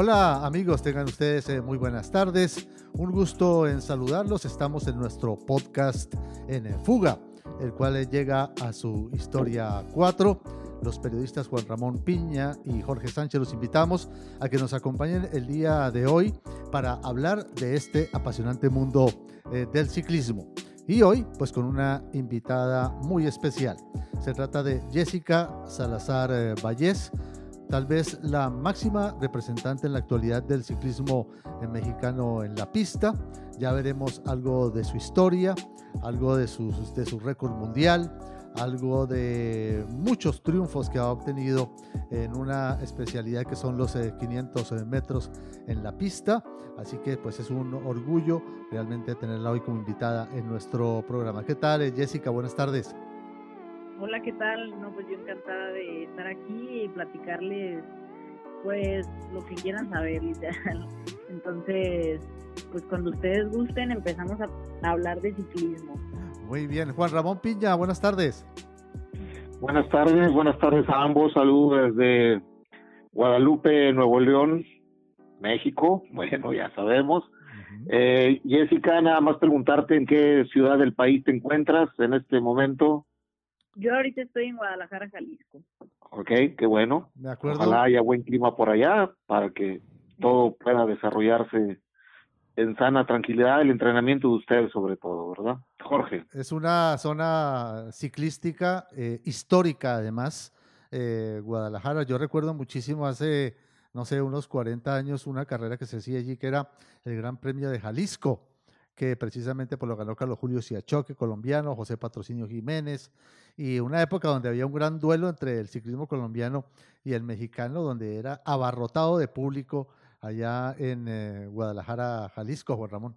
Hola amigos, tengan ustedes eh, muy buenas tardes. Un gusto en saludarlos. Estamos en nuestro podcast en Fuga, el cual llega a su historia 4. Los periodistas Juan Ramón Piña y Jorge Sánchez los invitamos a que nos acompañen el día de hoy para hablar de este apasionante mundo eh, del ciclismo. Y hoy, pues con una invitada muy especial. Se trata de Jessica Salazar eh, Vallés, tal vez la máxima representante en la actualidad del ciclismo mexicano en la pista. Ya veremos algo de su historia, algo de su, de su récord mundial, algo de muchos triunfos que ha obtenido en una especialidad que son los 500 eh, metros en la pista. Así que pues es un orgullo realmente tenerla hoy como invitada en nuestro programa. ¿Qué tal, eh, Jessica? Buenas tardes. Hola, ¿qué tal? No, pues yo encantada de estar aquí y platicarles pues lo que quieran saber, literal. Entonces, pues cuando ustedes gusten empezamos a hablar de ciclismo. Muy bien, Juan Ramón Piña, buenas tardes. Buenas tardes, buenas tardes a ambos. Saludos desde Guadalupe, Nuevo León, México. Bueno, ya sabemos. eh, Jessica, nada más preguntarte en qué ciudad del país te encuentras en este momento. Yo ahorita estoy en Guadalajara, Jalisco. Ok, qué bueno. Acuerdo. Ojalá haya buen clima por allá para que todo pueda desarrollarse en sana tranquilidad, el entrenamiento de ustedes sobre todo, ¿verdad? Jorge. Es una zona ciclística eh, histórica, además, eh, Guadalajara. Yo recuerdo muchísimo hace, no sé, unos 40 años, una carrera que se hacía allí, que era el Gran Premio de Jalisco, que precisamente por lo ganó Carlos Julio Siachoque, colombiano, José Patrocinio Jiménez, y una época donde había un gran duelo entre el ciclismo colombiano y el mexicano, donde era abarrotado de público allá en eh, Guadalajara, Jalisco, Juan Ramón.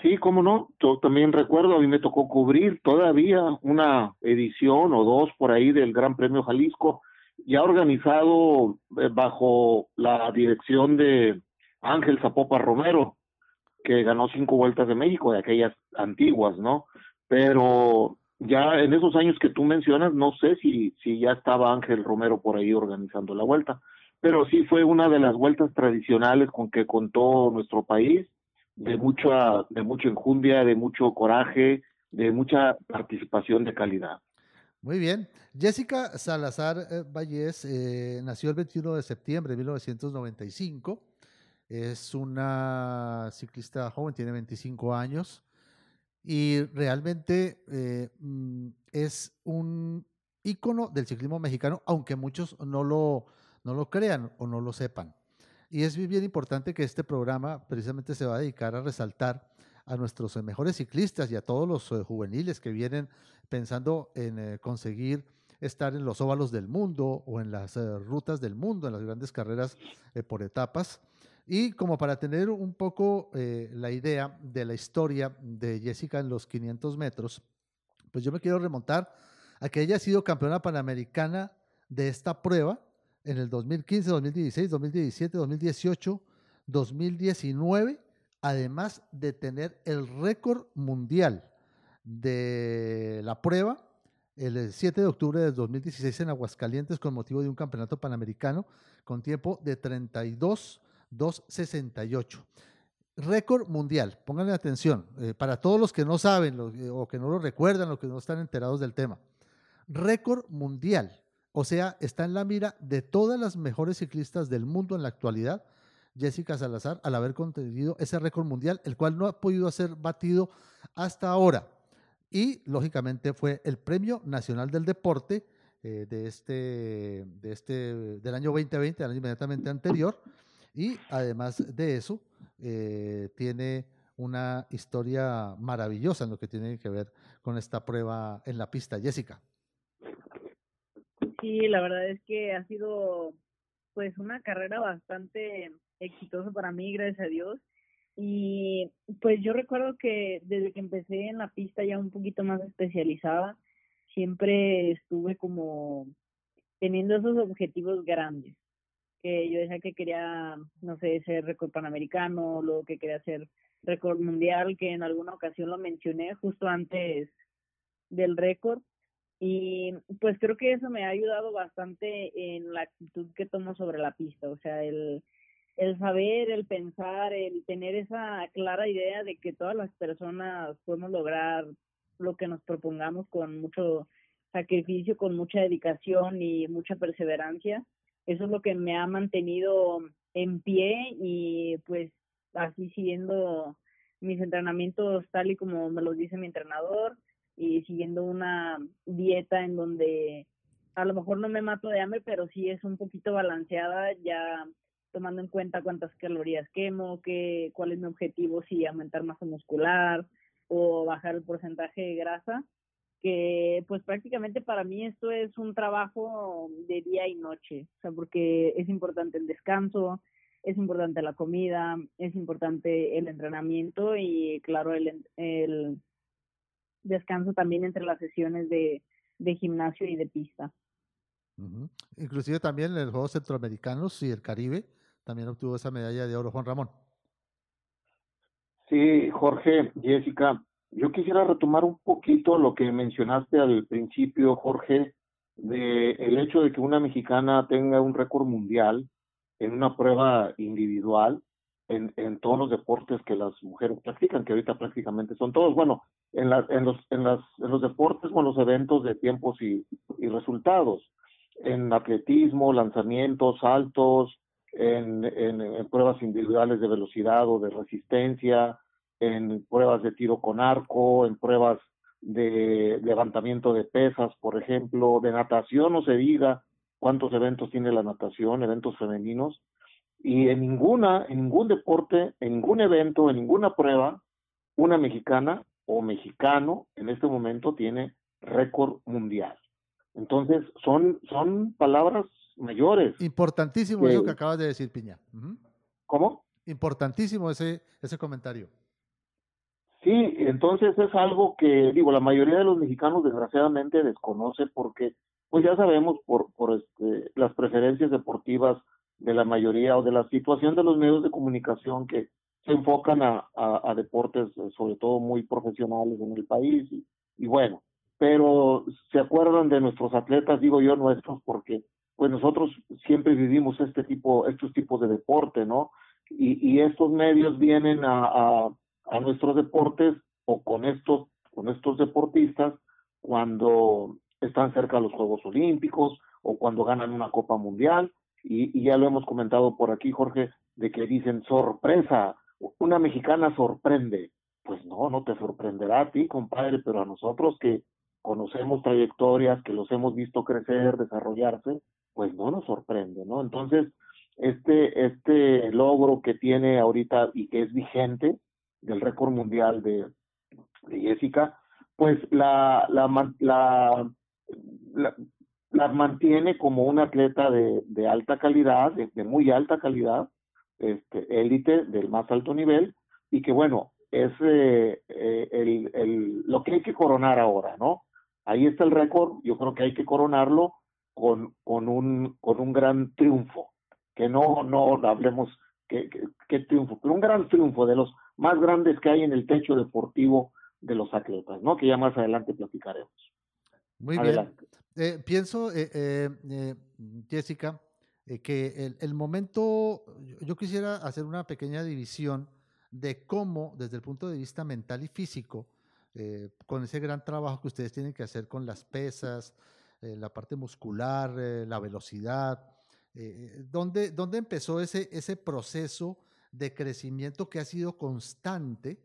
Sí, cómo no, yo también recuerdo, a mí me tocó cubrir todavía una edición o dos por ahí del Gran Premio Jalisco, ya organizado eh, bajo la dirección de Ángel Zapopa Romero, que ganó cinco vueltas de México, de aquellas antiguas, ¿no? Pero ya en esos años que tú mencionas, no sé si, si ya estaba Ángel Romero por ahí organizando la vuelta, pero sí fue una de las vueltas tradicionales con que contó nuestro país, de mucha, de mucha enjundia, de mucho coraje, de mucha participación de calidad. Muy bien. Jessica Salazar eh, Vallés eh, nació el 21 de septiembre de 1995. Es una ciclista joven, tiene 25 años y realmente eh, mm, es un ícono del ciclismo mexicano, aunque muchos no lo, no lo crean o no lo sepan. Y es bien importante que este programa precisamente se va a dedicar a resaltar a nuestros eh, mejores ciclistas y a todos los eh, juveniles que vienen pensando en conseguir estar en los óvalos del mundo o en las rutas del mundo, en las grandes carreras por etapas. Y como para tener un poco eh, la idea de la historia de Jessica en los 500 metros, pues yo me quiero remontar a que ella ha sido campeona panamericana de esta prueba en el 2015, 2016, 2017, 2018, 2019, además de tener el récord mundial de la prueba el 7 de octubre de 2016 en Aguascalientes con motivo de un campeonato panamericano con tiempo de 32 268. Récord mundial, pónganle atención, eh, para todos los que no saben eh, o que no lo recuerdan o que no están enterados del tema. Récord mundial, o sea, está en la mira de todas las mejores ciclistas del mundo en la actualidad. Jessica Salazar, al haber conseguido ese récord mundial, el cual no ha podido ser batido hasta ahora. Y, lógicamente, fue el Premio Nacional del Deporte eh, de este, de este, del año 2020, el año inmediatamente anterior, y además de eso, eh, tiene una historia maravillosa en lo que tiene que ver con esta prueba en la pista. Jessica. Sí, la verdad es que ha sido pues una carrera bastante exitosa para mí, gracias a Dios. Y pues yo recuerdo que desde que empecé en la pista ya un poquito más especializada, siempre estuve como teniendo esos objetivos grandes que yo decía que quería, no sé, ser récord panamericano, luego que quería ser récord mundial, que en alguna ocasión lo mencioné justo antes del récord, Y pues creo que eso me ha ayudado bastante en la actitud que tomo sobre la pista, o sea, el, el saber, el pensar, el tener esa clara idea de que todas las personas podemos lograr lo que nos propongamos con mucho sacrificio, con mucha dedicación y mucha perseverancia. Eso es lo que me ha mantenido en pie y pues así siguiendo mis entrenamientos tal y como me lo dice mi entrenador y siguiendo una dieta en donde a lo mejor no me mato de hambre, pero sí es un poquito balanceada ya tomando en cuenta cuántas calorías quemo, qué, cuál es mi objetivo, si aumentar masa muscular o bajar el porcentaje de grasa, que pues prácticamente para mí esto es un trabajo de día y noche, o sea, porque es importante el descanso, es importante la comida, es importante el entrenamiento y claro, el, el descanso también entre las sesiones de, de gimnasio y de pista. Inclusive también en los Juegos Centroamericanos y el Caribe también obtuvo esa medalla de oro Juan Ramón. Sí, Jorge, Jessica, yo quisiera retomar un poquito lo que mencionaste al principio, Jorge, de el hecho de que una mexicana tenga un récord mundial en una prueba individual en, en todos los deportes que las mujeres practican, que ahorita prácticamente son todos, bueno, en, la, en, los, en, las, en los deportes o en los eventos de tiempos y, y resultados, en atletismo, lanzamientos, saltos, en, en, pruebas individuales de velocidad o de resistencia, en pruebas de tiro con arco, en pruebas de levantamiento de pesas, por ejemplo, de natación, no se diga cuántos eventos tiene la natación, eventos femeninos, y en ninguna, en ningún deporte, en ningún evento, en ninguna prueba, una mexicana o mexicano en este momento tiene récord mundial. Entonces, son, son palabras mayores. Importantísimo eso que acabas de decir, Piña. ¿Cómo? Importantísimo ese, ese comentario. Sí, entonces es algo que, digo, la mayoría de los mexicanos desgraciadamente desconoce porque, pues ya sabemos por, por este, las preferencias deportivas de la mayoría o de la situación de los medios de comunicación que se enfocan a, a, deportes eh, sobre todo muy profesionales en el país y, y bueno, pero se acuerdan de nuestros atletas, digo yo nuestros, porque pues nosotros siempre vivimos este tipo, estos tipos de deporte, ¿no? Y, y estos medios vienen a, a, a, nuestros deportes o con estos, con estos deportistas cuando están cerca de los Juegos Olímpicos o cuando ganan una Copa Mundial. Y, y ya lo hemos comentado por aquí, Jorge, de que dicen sorpresa, una mexicana sorprende. Pues no, no te sorprenderá a ti, compadre, pero a nosotros que conocemos trayectorias, que los hemos visto crecer, desarrollarse, pues no nos sorprende, ¿no? Entonces, este, este logro que tiene ahorita y que es vigente del récord mundial de, Jessica, pues la, la, mantiene como una atleta de, de alta calidad, de, muy alta calidad, este, élite del más alto nivel, y que bueno, es eh, eh, el, el, lo que hay que coronar ahora, ¿no? Ahí está el récord, yo creo que hay que coronarlo con, con, un, con un gran triunfo, que no, no hablemos qué que, triunfo, pero un gran triunfo de los más grandes que hay en el techo deportivo de los atletas, ¿no? Que ya más adelante platicaremos. Muy bien. Eh, pienso, eh, eh, Jessica, que el, el, momento, yo quisiera hacer una pequeña división de cómo, desde el punto de vista mental y físico, con ese gran trabajo que ustedes tienen que hacer con las pesas, eh, la parte muscular, eh, la velocidad. Eh, ¿dónde, ¿Dónde empezó ese, ese proceso de crecimiento que ha sido constante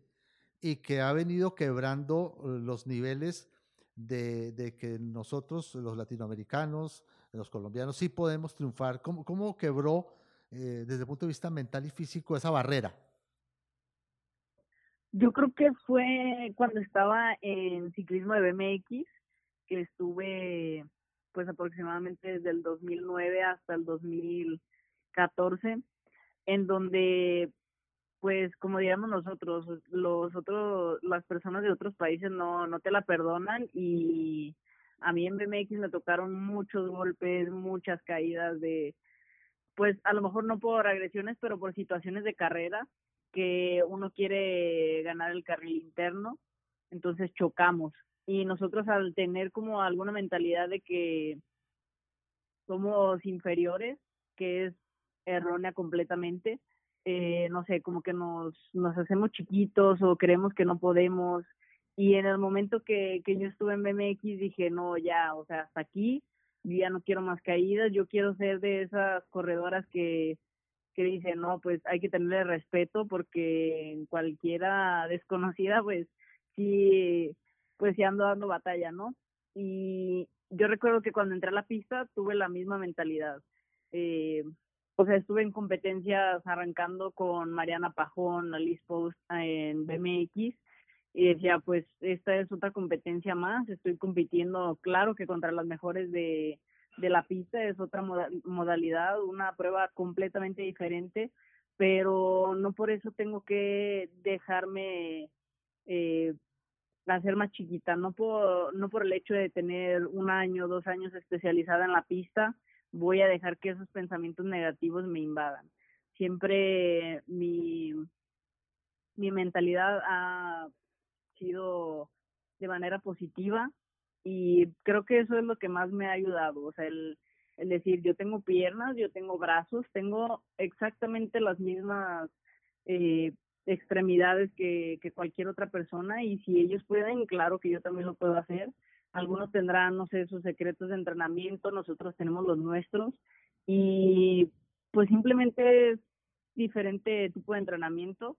y que ha venido quebrando los niveles de, de, que nosotros, los latinoamericanos, los colombianos, sí podemos triunfar? ¿Cómo, cómo quebró desde el punto de vista mental y físico esa barrera? Yo creo que fue cuando estaba en ciclismo de BMX, que estuve pues aproximadamente desde el 2009 hasta el 2014, en donde pues como digamos nosotros, los otros, las personas de otros países no, no te la perdonan y a mí en BMX me tocaron muchos golpes, muchas caídas de, pues a lo mejor no por agresiones, pero por situaciones de carrera que uno quiere ganar el carril interno, entonces chocamos. Y nosotros al tener como alguna mentalidad de que somos inferiores, que es errónea completamente, eh, no sé, como que nos, nos hacemos chiquitos o creemos que no podemos. Y en el momento que, que yo estuve en BMX dije, no, ya, o sea, hasta aquí, ya no quiero más caídas, yo quiero ser de esas corredoras que, que dicen, no, pues hay que tenerle respeto porque cualquiera desconocida, pues sí, pues sí ando dando batalla, ¿no? Y yo recuerdo que cuando entré a la pista tuve la misma mentalidad. Eh, o sea, estuve en competencias arrancando con Mariana Pajón, Alice Post en BMX y decía, pues esta es otra competencia más, estoy compitiendo, claro que contra las mejores de, de la pista, es otra modalidad, una prueba completamente diferente, pero no por eso tengo que dejarme eh, hacer más chiquita, no por, no por el hecho de tener un año, dos años especializada en la pista, voy a dejar que esos pensamientos negativos me invadan. Siempre mi, mi mentalidad ha sido de manera positiva y creo que eso es lo que más me ha ayudado, o sea, el, el decir, yo tengo piernas, yo tengo brazos, tengo exactamente las mismas eh, extremidades que, que cualquier otra persona y si ellos pueden, claro que yo también lo puedo hacer algunos tendrán, no sé, sus secretos de entrenamiento, nosotros tenemos los nuestros y pues simplemente es diferente tipo de entrenamiento,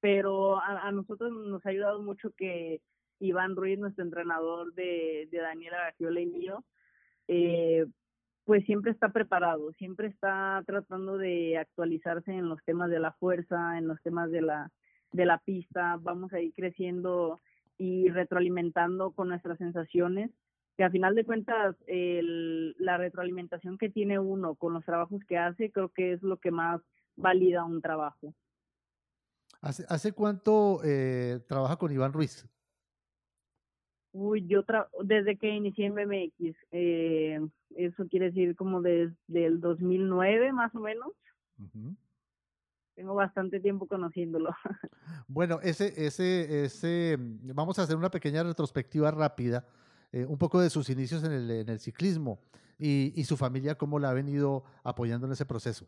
pero a, nosotros nos ha ayudado mucho que Iván Ruiz, nuestro entrenador de, de Daniela Gagiola y mío, eh, pues siempre está preparado, siempre está tratando de actualizarse en los temas de la fuerza, en los temas de la, de la pista, vamos a ir creciendo y retroalimentando con nuestras sensaciones, que a final de cuentas el, la retroalimentación que tiene uno con los trabajos que hace, creo que es lo que más valida un trabajo. ¿Hace, hace cuánto eh, trabaja con Iván Ruiz? Uy, yo desde que inicié en BMX, eh, eso quiere decir como desde el 2009 más o menos tengo bastante tiempo conociéndolo. Bueno, ese, ese, ese, mm, vamos a hacer una pequeña retrospectiva rápida, eh, un poco de sus inicios en el, en el ciclismo y, y, su familia, cómo la ha venido apoyando en ese proceso.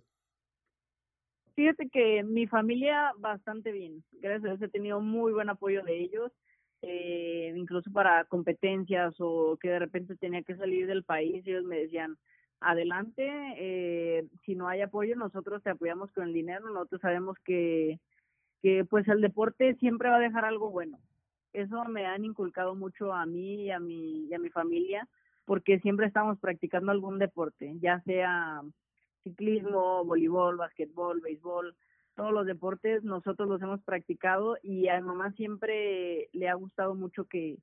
Fíjate que mi familia bastante bien, gracias a Dios he tenido muy buen apoyo de ellos, eh, incluso para competencias o que de repente tenía que salir del país, ellos me decían, adelante. Eh, si no hay apoyo, nosotros te apoyamos con el dinero. Nosotros sabemos que, que pues el deporte siempre va a dejar algo bueno. Eso me han inculcado mucho a mí y a mi, y a mi familia, porque siempre estamos practicando algún deporte, ya sea ciclismo, voleibol, basquetbol, béisbol, todos los deportes nosotros los hemos practicado y a mi mamá siempre le ha gustado mucho que,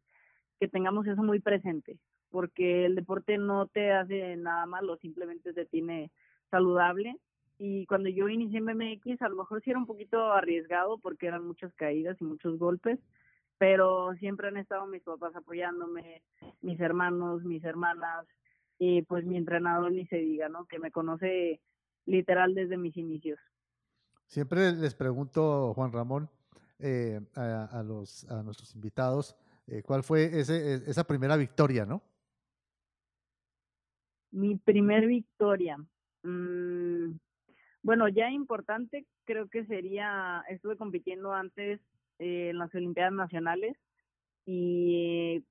que tengamos eso muy presente porque el deporte no te hace nada malo, simplemente te tiene saludable. Y cuando yo inicié en BMX, a lo mejor sí era un poquito arriesgado porque eran muchas caídas y muchos golpes, pero siempre han estado mis papás apoyándome, mis hermanos, mis hermanas, y pues mi entrenador ni se diga, ¿no? Que me conoce literal desde mis inicios. Siempre les pregunto, Juan Ramón, eh, a, los, a nuestros invitados, eh, ¿cuál fue ese, e, esa primera victoria, no? Mi primer victoria. Mm, bueno, ya importante creo que sería, estuve compitiendo antes eh, en las Olimpiadas Nacionales y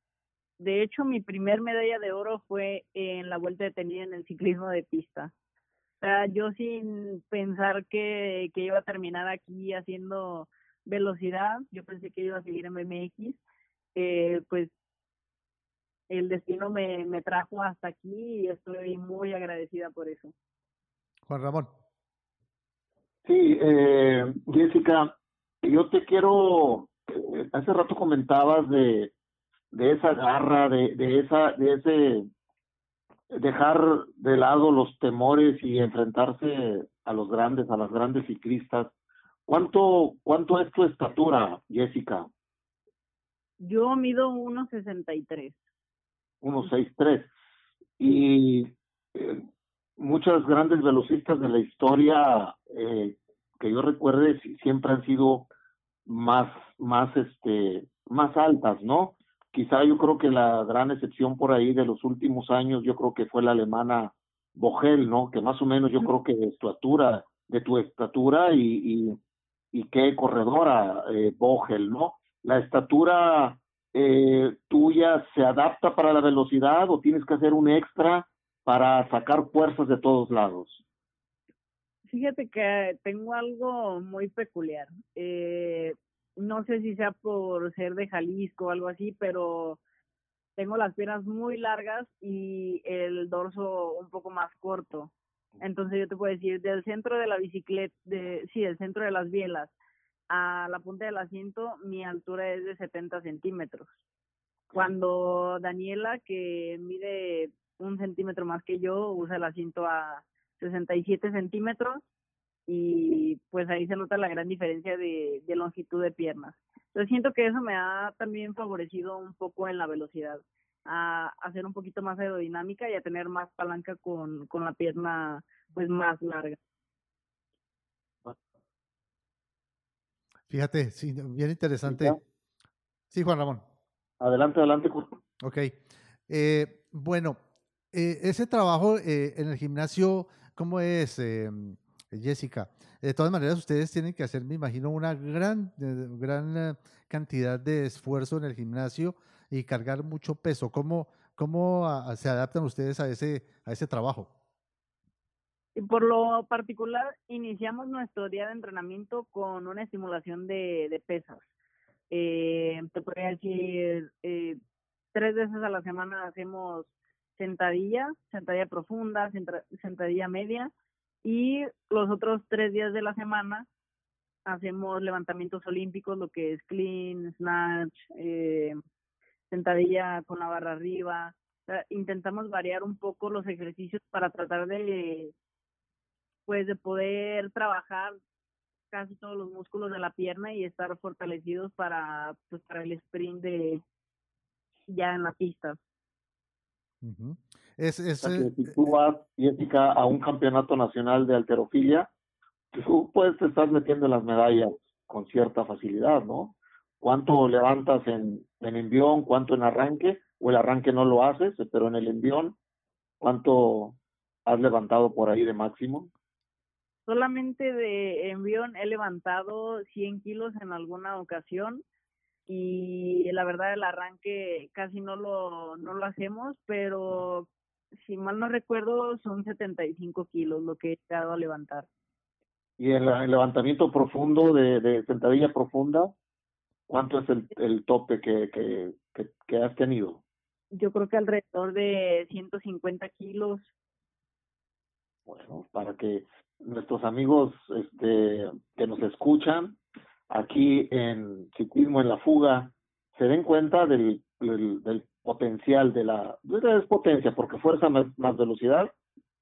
de hecho mi primer medalla de oro fue en la vuelta de tenida en el ciclismo de pista. O sea, yo sin pensar que, que iba a terminar aquí haciendo velocidad, yo pensé que iba a seguir en BMX, eh, pues el destino me, me trajo hasta aquí y estoy muy agradecida por eso. Juan Ramón. Sí, eh, Jessica, yo te quiero, eh, hace rato comentabas de, de esa garra, de, de esa, de ese dejar de lado los temores y enfrentarse a los grandes, a las grandes ciclistas. ¿Cuánto, cuánto es tu estatura, Jessica? Yo mido 1.63. 1.63. Y eh, muchas grandes velocistas de la historia eh, que yo recuerde siempre han sido más, más, este, más altas, ¿no? quizá yo creo que la gran excepción por ahí de los últimos años, yo creo que fue la alemana Bogel, ¿no? Que más o menos yo creo que de estatura, de tu estatura y, y, qué corredora eh, Bogel, ¿no? La estatura eh, tuya se adapta para la velocidad o tienes que hacer un extra para sacar fuerzas de todos lados? Fíjate que tengo algo muy peculiar. Eh, no sé si sea por ser de Jalisco o algo así, pero tengo las piernas muy largas y el dorso un poco más corto. Entonces yo te puedo decir, del centro de la bicicleta, de, sí, del centro de las bielas a la punta del asiento, mi altura es de 70 centímetros. Cuando Daniela, que mide un centímetro más que yo, usa el asiento a 67 centímetros y pues ahí se nota la gran diferencia de, longitud de piernas. Entonces siento que eso me ha también favorecido un poco en la velocidad, a hacer un poquito más aerodinámica y a tener más palanca con, con la pierna pues más larga. Fíjate, sí, bien interesante. Sí, Juan Ramón. Adelante, adelante. Ok. Eh, bueno, eh, ese trabajo eh, en el gimnasio, ¿cómo es, em, Jessica? De todas maneras, ustedes tienen que hacer, me imagino, una gran, gran cantidad de esfuerzo en el gimnasio y cargar mucho peso. ¿Cómo, cómo se adaptan ustedes a ese, a ese trabajo? Por lo particular, iniciamos nuestro día de entrenamiento con una estimulación de, de pesas. Eh, te podría decir, tres veces a la semana hacemos sentadilla, sentadilla profunda, sentadilla media y los otros tres días de la semana hacemos levantamientos olímpicos, lo que es clean, snatch, eh, sentadilla con la barra arriba. intentamos variar un poco los ejercicios para tratar de, pues, de poder trabajar casi todos los músculos de la pierna y estar fortalecidos para, pues, para el sprint de ya en la pista es, es, si eh, tú vas, Jessica, a un campeonato nacional de alterofilia, tú puedes te estás metiendo las medallas con cierta facilidad, ¿no? ¿Cuánto levantas en, en envión, cuánto en arranque? O el arranque no lo haces, pero en el envión, ¿cuánto has levantado por ahí de máximo? Solamente de envión he levantado 100 kilos en alguna ocasión y la verdad el arranque casi no lo, no lo hacemos, pero si mal no recuerdo son 75 kilos lo que he llegado a levantar. ¿Y el, levantamiento profundo de, de, sentadilla profunda? ¿Cuánto es el, el tope que, que, que, has tenido? Yo creo que alrededor de 150 kilos. Bueno, para que nuestros amigos este, que nos escuchan aquí en Ciclismo en la Fuga se den cuenta del, potencial de la... Es potencia, porque fuerza más, más, velocidad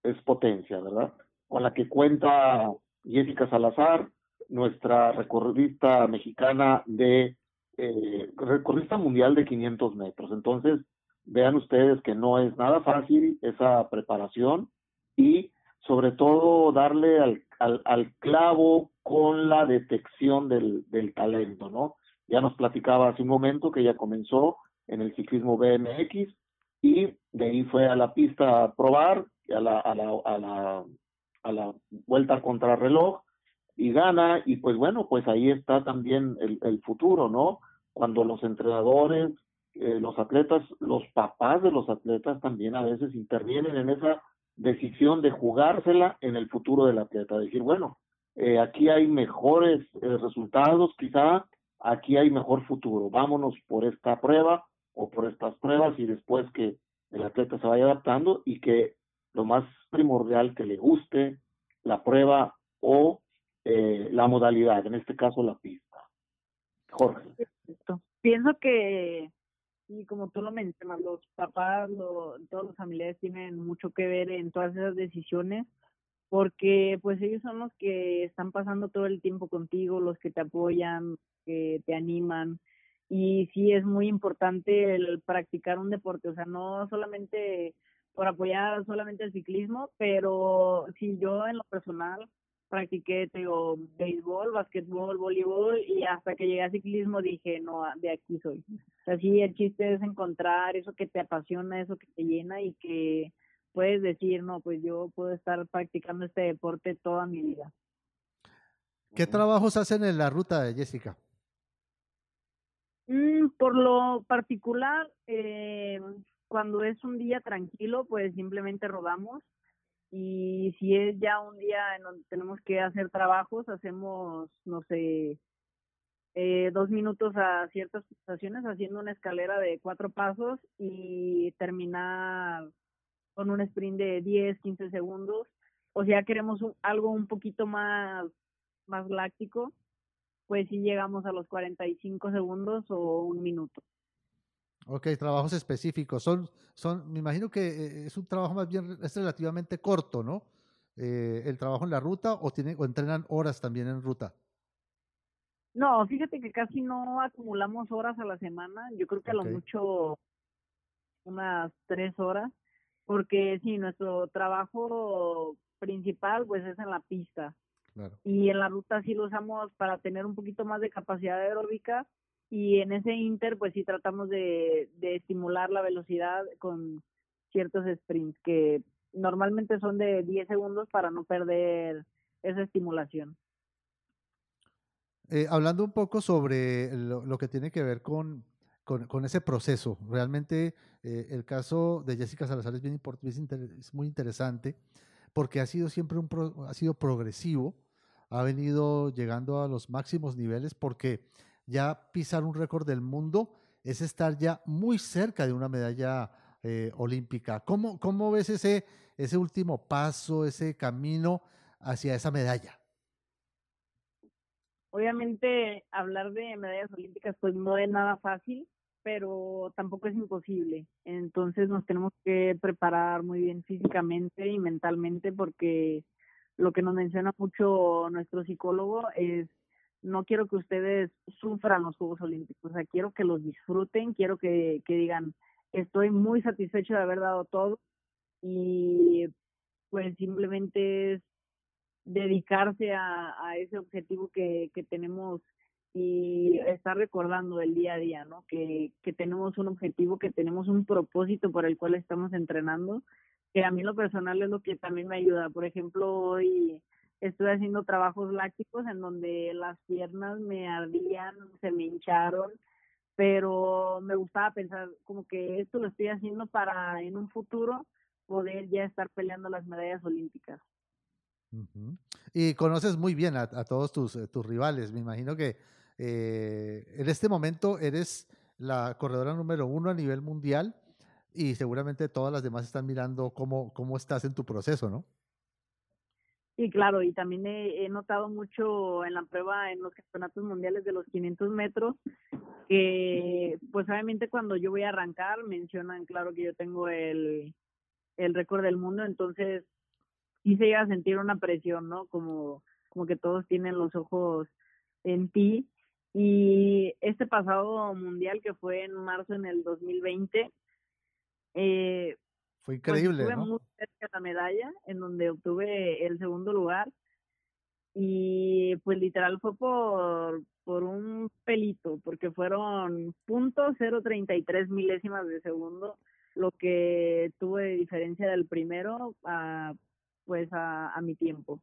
es potencia, ¿verdad? Con la que cuenta Jessica Salazar, nuestra recorrista mexicana de... Eh, recorrista mundial de 500 metros. Entonces, vean ustedes que no es nada fácil esa preparación y sobre todo darle al, al, al clavo con la detección del, del talento, ¿no? Ya nos platicaba hace un momento que ya comenzó en el ciclismo BMX y de ahí fue a la pista a probar, a la, a la, a la, a la vuelta contra reloj y gana y pues bueno, pues ahí está también el, el futuro, ¿no? Cuando los entrenadores, eh, los atletas, los papás de los atletas también a veces intervienen en esa decisión de jugársela en el futuro del atleta, decir, bueno, eh, aquí hay mejores eh, resultados, quizá aquí hay mejor futuro, vámonos por esta prueba o por estas pruebas y después que el atleta se vaya adaptando y que lo más primordial que le guste la prueba o eh, la modalidad, en este caso la pista. Jorge. Pienso que y como tú lo mencionas, los papás, todos los familiares tienen mucho que ver en todas esas decisiones porque pues ellos son los que están pasando todo el tiempo contigo, los que te apoyan, que te animan y sí es muy importante el practicar un deporte, o sea, no solamente por apoyar solamente el ciclismo, pero si yo en lo personal practiqué, te digo, béisbol, básquetbol, voleibol y hasta que llegué a ciclismo dije, no, de aquí soy. Así el chiste es encontrar eso que te apasiona, eso que te llena y que puedes decir, no, pues yo puedo estar practicando este deporte toda mi vida. ¿Qué trabajos hacen en la ruta de Jessica? Mm, por lo particular, eh, cuando es un día tranquilo, pues simplemente rodamos. Y si es ya un día en donde tenemos que hacer trabajos, hacemos, no sé, eh, dos minutos a ciertas estaciones haciendo una escalera de cuatro pasos y terminar con un sprint de 10, 15 segundos. O sea, queremos algo un poquito más, más láctico, pues si llegamos a los 45 segundos o un minuto. Ok, trabajos específicos. Son, son, me imagino que eh, es un trabajo más bien, es relativamente corto, ¿no? Eh, el trabajo en la ruta o, tienen, o entrenan horas también en ruta. No, fíjate que casi no acumulamos horas a la semana. Yo creo que a lo mucho unas tres horas, porque sí, nuestro trabajo principal pues es en la pista. Y en la ruta sí lo usamos para tener un poquito más de capacidad aeróbica y en ese inter pues sí tratamos de, estimular la velocidad con ciertos sprints que normalmente son de 10 segundos para no perder esa estimulación. Eh, hablando un poco sobre lo, que tiene que ver con, con, ese proceso, realmente eh, el caso de Jessica Salazar es, bien es muy interesante porque ha sido siempre un ha sido progresivo, ha venido llegando a los máximos niveles porque ya pisar un récord del mundo es estar ya muy cerca de una medalla eh, olímpica. ¿Cómo, ¿Cómo ves ese, ese último paso, ese camino hacia esa medalla? Obviamente hablar de medallas olímpicas pues no es nada fácil, pero tampoco es imposible. Entonces nos tenemos que preparar muy bien físicamente y mentalmente porque lo que nos menciona mucho nuestro psicólogo es no quiero que ustedes sufran los Juegos Olímpicos, o sea, quiero que los disfruten, quiero que, digan, estoy muy satisfecho de haber dado todo y pues simplemente es dedicarse a, ese objetivo que, tenemos y estar recordando el día a día, ¿no? Que, que tenemos un objetivo, que tenemos un propósito por el cual estamos entrenando, que a mí lo personal es lo que también me ayuda. Por ejemplo, hoy estoy haciendo trabajos lácticos en donde las piernas me ardían, se me hincharon, pero me gustaba pensar como que esto lo estoy haciendo para en un futuro poder ya estar peleando las medallas olímpicas. Y conoces muy bien a, todos tus, eh, tus, rivales. Me imagino que eh, en este momento eres la corredora número uno a nivel mundial y seguramente todas las demás están mirando cómo, cómo estás en tu proceso, ¿no? Sí, claro, y también he, notado mucho en la prueba en los campeonatos mundiales de los 500 metros que, pues obviamente cuando yo voy a arrancar mencionan, claro, que yo tengo el, el récord del mundo, entonces sí se llega a sentir una presión, ¿no? Como, como que todos tienen los ojos en ti. Y este pasado mundial que fue en marzo en el 2020, eh, fue pues, increíble. estuve muy cerca de la medalla, en donde obtuve el segundo lugar. Y pues literal fue por, por un pelito, porque fueron punto .033 milésimas de segundo, lo que tuve de diferencia del primero a, pues a, a mi tiempo.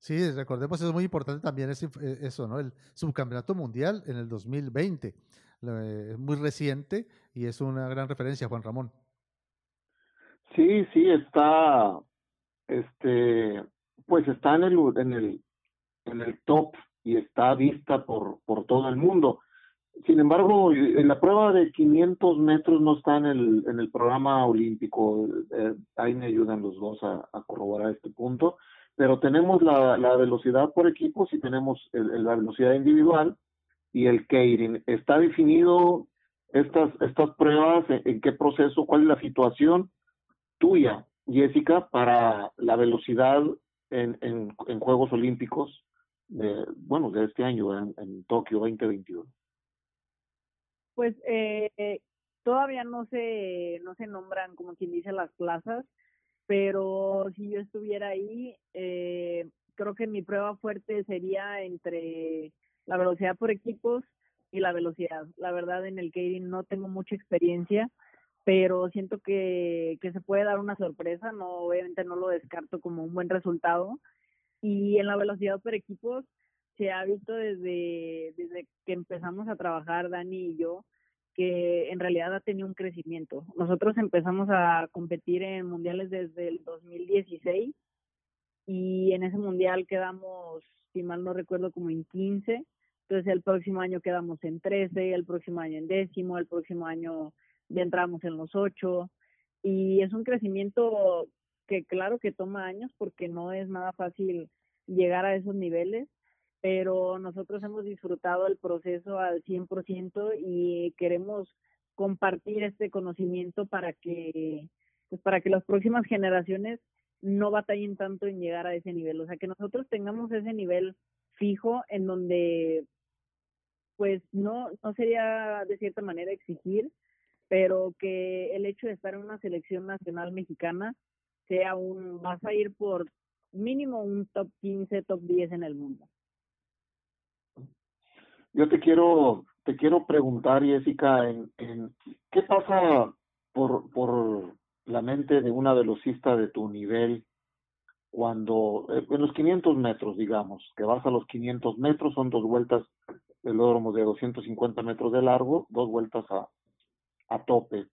Sí, recordemos, eso es muy importante también eh, eso, ¿no? El subcampeonato mundial en el 2020. Es muy reciente y es una gran referencia, Juan Ramón. Sí, sí, está, este, pues está en el, en el, en el top y está vista por, por todo el mundo. Sin embargo, en la prueba de 500 metros no está en el, en el programa olímpico. Eh, ahí me ayudan los dos a, corroborar este punto. Pero tenemos la, la velocidad por equipos y tenemos la velocidad individual y el Keirin. Está definido estas, estas pruebas, en qué proceso, cuál es la situación tuya, Jessica, para la velocidad en, en, Juegos Olímpicos, de, bueno, de este año, en, en Tokio 2021? Pues eh, todavía no se, no se nombran, como quien dice, las plazas, pero si yo estuviera ahí, eh, creo que mi prueba fuerte sería entre la velocidad por equipos y la velocidad. La verdad, en el Kading no tengo mucha experiencia, pero siento que, que se puede dar una sorpresa. No, obviamente no lo descarto como un buen resultado. Y en la velocidad por equipos se ha visto desde, desde que empezamos a trabajar Dani y yo que en realidad ha tenido un crecimiento. Nosotros empezamos a competir en mundiales desde el 2016 y en ese mundial quedamos, si mal no recuerdo, como en 15. Entonces el próximo año quedamos en 13, el próximo año en décimo, el próximo año ya entramos en los 8 y es un crecimiento que claro que toma años porque no es nada fácil llegar a esos niveles, pero nosotros hemos disfrutado el proceso al 100% y queremos compartir este conocimiento para que pues para que las próximas generaciones no batallen tanto en llegar a ese nivel, o sea, que nosotros tengamos ese nivel fijo en donde pues no no sería de cierta manera exigir, pero que el hecho de estar en una selección nacional mexicana sea un vas a ir por mínimo un top 15, top 10 en el mundo. Yo te quiero, te quiero preguntar, Jessica, en, en qué pasa por, por la mente de una velocista de tu nivel cuando, eh, en los 500 metros, digamos, que vas a los 500 metros, son dos vueltas velódromo de 250 metros de largo, dos vueltas a, a tope.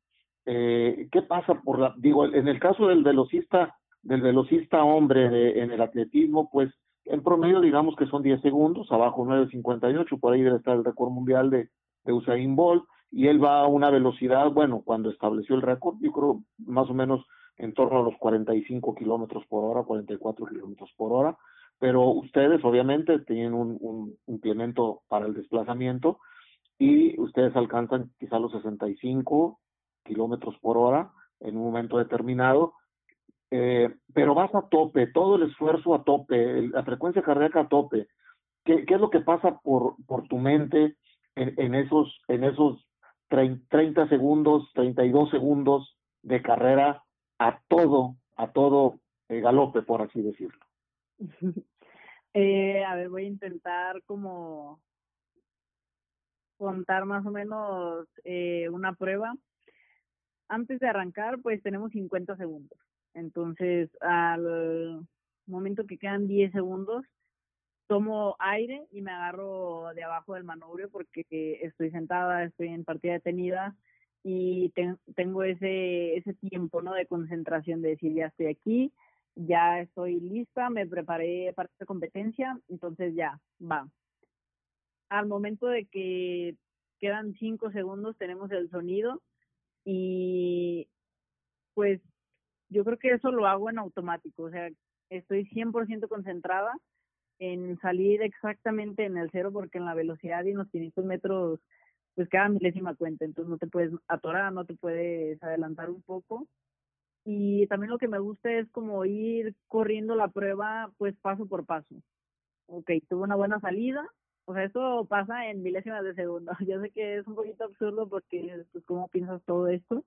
Eh, ¿Qué pasa por la, digo, en el caso del velocista, del velocista hombre de, en el atletismo, pues en promedio, digamos que son 10 segundos, abajo 9.58, por ahí debe estar el récord mundial de, de Usain Bolt, y él va a una velocidad, bueno, cuando estableció el récord, yo creo más o menos en torno a los 45 kilómetros por hora, 44 kilómetros por hora, pero ustedes obviamente tienen un, un implemento para el desplazamiento y ustedes alcanzan quizá los 65 kilómetros por hora en un momento determinado eh, pero vas a tope, todo el esfuerzo a tope, la frecuencia cardíaca a tope. ¿Qué, qué es lo que pasa por, por tu mente en, en esos, en esos 30 segundos, 32 segundos de carrera a todo, a todo eh, galope, por así decirlo? eh, a ver, voy a intentar como contar más o menos eh, una prueba. Antes de arrancar, pues tenemos 50 segundos. Entonces, al momento que quedan 10 segundos, tomo aire y me agarro de abajo del manubrio porque estoy sentada, estoy en partida detenida y tengo ese, ese tiempo ¿no? de concentración de decir, ya estoy aquí, ya estoy lista, me preparé para esta competencia, entonces ya, va. Al momento de que quedan 5 segundos, tenemos el sonido y pues yo creo que eso lo hago en automático, o sea, estoy 100% concentrada en salir exactamente en el cero porque en la velocidad y en los 500 metros pues cada milésima cuenta, entonces no te puedes atorar, no te puedes adelantar un poco. Y también lo que me gusta es como ir corriendo la prueba pues paso por paso. Ok, tuve una buena salida, o sea, esto pasa en milésimas de segundo. Yo sé que es un poquito absurdo porque pues cómo piensas todo esto,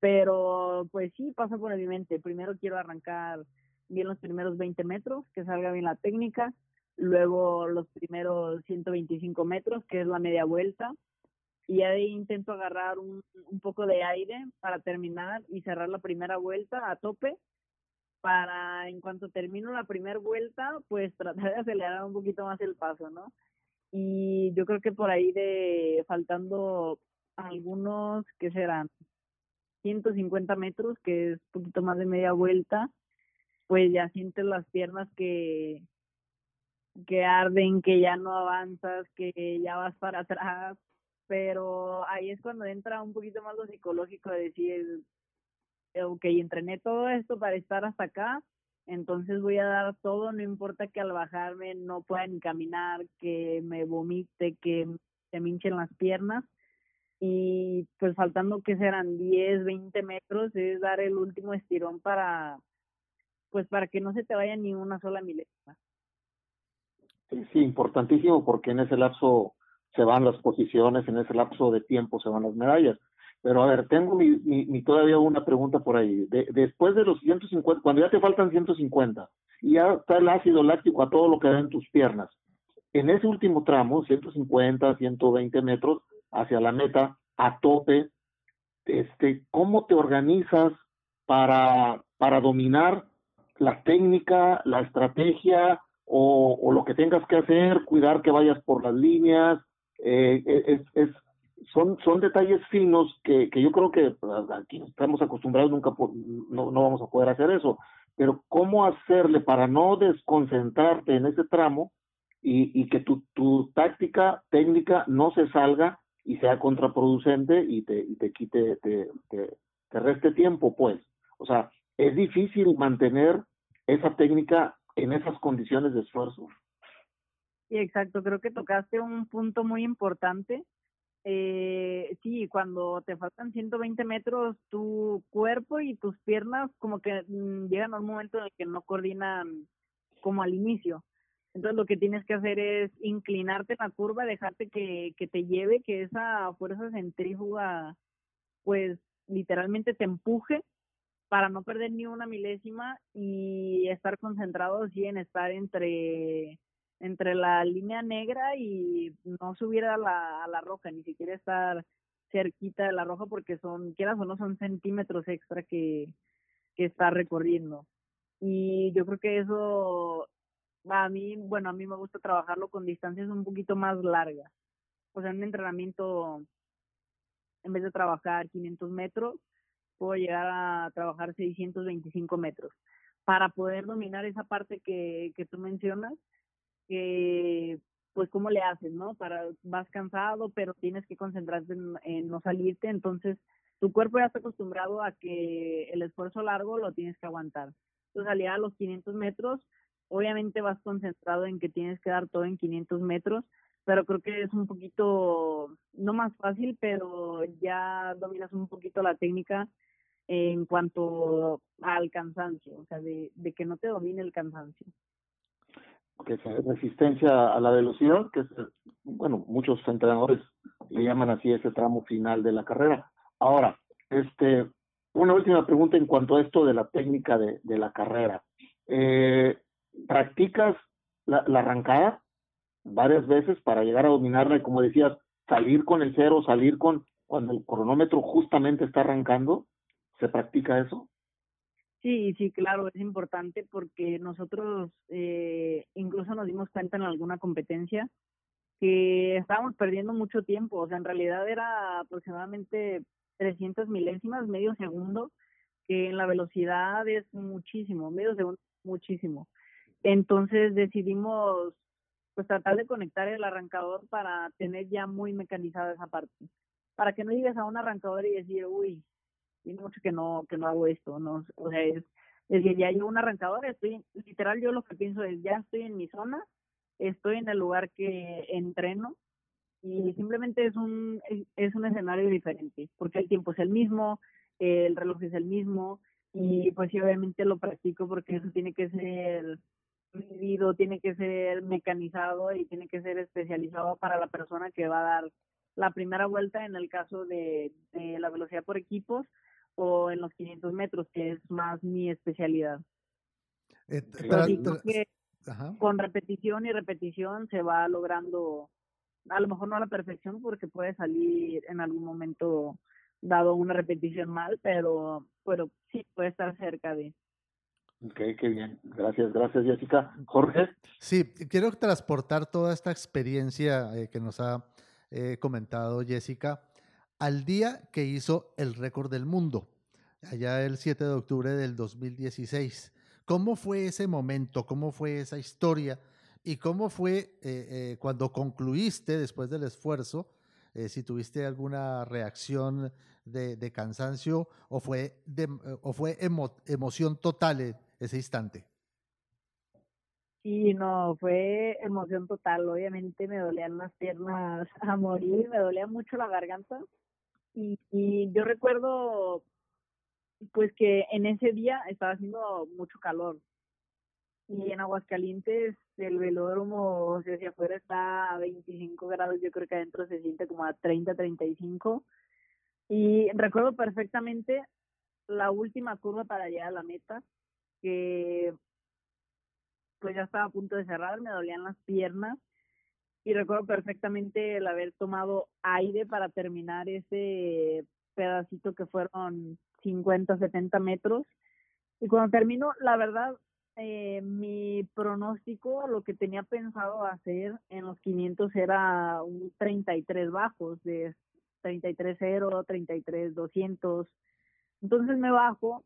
pero pues sí, pasa por mi mente. Primero quiero arrancar bien los primeros 20 metros, que salga bien la técnica. Luego los primeros 125 metros, que es la media vuelta. Y ahí intento agarrar un, un poco de aire para terminar y cerrar la primera vuelta a tope para en cuanto termino la primera vuelta, pues tratar de acelerar un poquito más el paso, ¿no? Y yo creo que por ahí de faltando algunos que serán 150 metros, que es un poquito más de media vuelta, pues ya sientes las piernas que, que arden, que ya no avanzas, que ya vas para atrás, pero ahí es cuando entra un poquito más lo psicológico de decir, ok, entrené todo esto para estar hasta acá, entonces voy a dar todo, no importa que al bajarme no pueda ni caminar, que me vomite, que se me hinchen las piernas, y pues faltando que serán 10, 20 metros es dar el último estirón para pues para que no se te vaya ni una sola milésima. Sí, importantísimo porque en ese lapso se van las posiciones, en ese lapso de tiempo se van las medallas. Pero a ver, tengo mi, todavía una pregunta por ahí. De, después de los 150, cuando ya te faltan 150 y ya está el ácido láctico a todo lo que da en tus piernas. En ese último tramo, 150, 120 metros hacia la meta, a tope, este, ¿cómo te organizas para, para dominar la técnica, la estrategia o, lo que tengas que hacer, cuidar que vayas por las líneas? Eh, es, es, son, son detalles finos que, que yo creo que pues, aquí estamos acostumbrados, nunca no, no vamos a poder hacer eso. Pero ¿cómo hacerle para no desconcentrarte en ese tramo y, y que tu, tu táctica técnica no se salga y sea contraproducente y te, y te quite, te, te, te reste tiempo, pues? O sea, es difícil mantener esa técnica en esas condiciones de esfuerzo. Sí, exacto. Creo que tocaste un punto muy importante eh, sí, cuando te faltan 120 metros, tu cuerpo y tus piernas como que mm, llegan a un momento en el que no coordinan como al inicio. Entonces lo que tienes que hacer es inclinarte en la curva, dejarte que, que te lleve, que esa fuerza centrífuga pues literalmente te empuje para no perder ni una milésima y estar concentrado así en estar entre entre la línea negra y no subir a la, a la roja, ni siquiera estar cerquita de la roja porque son, quieras o no, son centímetros extra que, que está recorriendo. Y yo creo que eso, a mí, bueno, a mí me gusta trabajarlo con distancias un poquito más largas. O sea, en un entrenamiento, en vez de trabajar 500 metros, puedo llegar a trabajar 625 metros para poder dominar esa parte que, que tú mencionas que pues cómo le haces, ¿no? Para vas cansado, pero tienes que concentrarte en, no salirte, entonces tu cuerpo ya está acostumbrado a que el esfuerzo largo lo tienes que aguantar. Entonces, salir a los 500 metros, obviamente vas concentrado en que tienes que dar todo en 500 metros, pero creo que es un poquito, no más fácil, pero ya dominas un poquito la técnica en cuanto al cansancio, o sea, de, de que no te domine el cansancio que es resistencia a la velocidad, que es, bueno, muchos entrenadores le llaman así ese tramo final de la carrera. Ahora, este, una última pregunta en cuanto a esto de la técnica de, la carrera. Eh, ¿Practicas la, la, arrancada varias veces para llegar a dominarla y como decías, salir con el cero, salir con cuando el cronómetro justamente está arrancando? ¿Se practica eso? Sí, sí, claro, es importante porque nosotros eh, incluso nos dimos cuenta en alguna competencia que estábamos perdiendo mucho tiempo, o sea, en realidad era aproximadamente 300 milésimas, medio segundo, que en la velocidad es muchísimo, medio segundo, muchísimo. Entonces decidimos pues tratar de conectar el arrancador para tener ya muy mecanizada esa parte, para que no llegues a un arrancador y decir, uy, tiene mucho que no, que no hago esto, ¿no? O sea, es, decir, ya llevo un arrancador, estoy, literal yo lo que pienso es, ya estoy en mi zona, estoy en el lugar que entreno y simplemente es un, es un escenario diferente, porque el tiempo es el mismo, el reloj es el mismo y pues sí, obviamente lo practico porque eso tiene que ser medido, tiene que ser mecanizado y tiene que ser especializado para la persona que va a dar la primera vuelta en el caso de, de la velocidad por equipos o en los 500 metros, que es más mi especialidad. Eh, con repetición y repetición se va logrando, a lo mejor no a la perfección, porque puede salir en algún momento dado una repetición mal, pero, pero sí puede estar cerca de. Ok, qué bien. Gracias, gracias Jessica. Jorge. Sí, quiero transportar toda esta experiencia eh, que nos ha eh, comentado Jessica al día que hizo el récord del mundo, allá el 7 de octubre del 2016. ¿Cómo fue ese momento? ¿Cómo fue esa historia? ¿Y cómo fue eh, eh, cuando concluiste después del esfuerzo? Eh, si tuviste alguna reacción de, cansancio o fue, o fue emoción total ese instante. Sí, no, fue emoción total. Obviamente me dolían las piernas a morir, me dolía mucho la garganta. Y, y yo recuerdo, pues que en ese día estaba haciendo mucho calor. Y en Aguascalientes el velódromo, o si afuera está a 25 grados, yo creo que adentro se siente como a 30, 35. Y recuerdo perfectamente la última curva para llegar a la meta, que pues ya estaba a punto de cerrar, me dolían las piernas y recuerdo perfectamente el haber tomado aire para terminar ese pedacito que fueron 50, 70 metros. Y cuando termino, la verdad, eh, mi pronóstico, lo que tenía pensado hacer en los 500 era un 33 bajos, de 33-0, 33-200. Entonces me bajo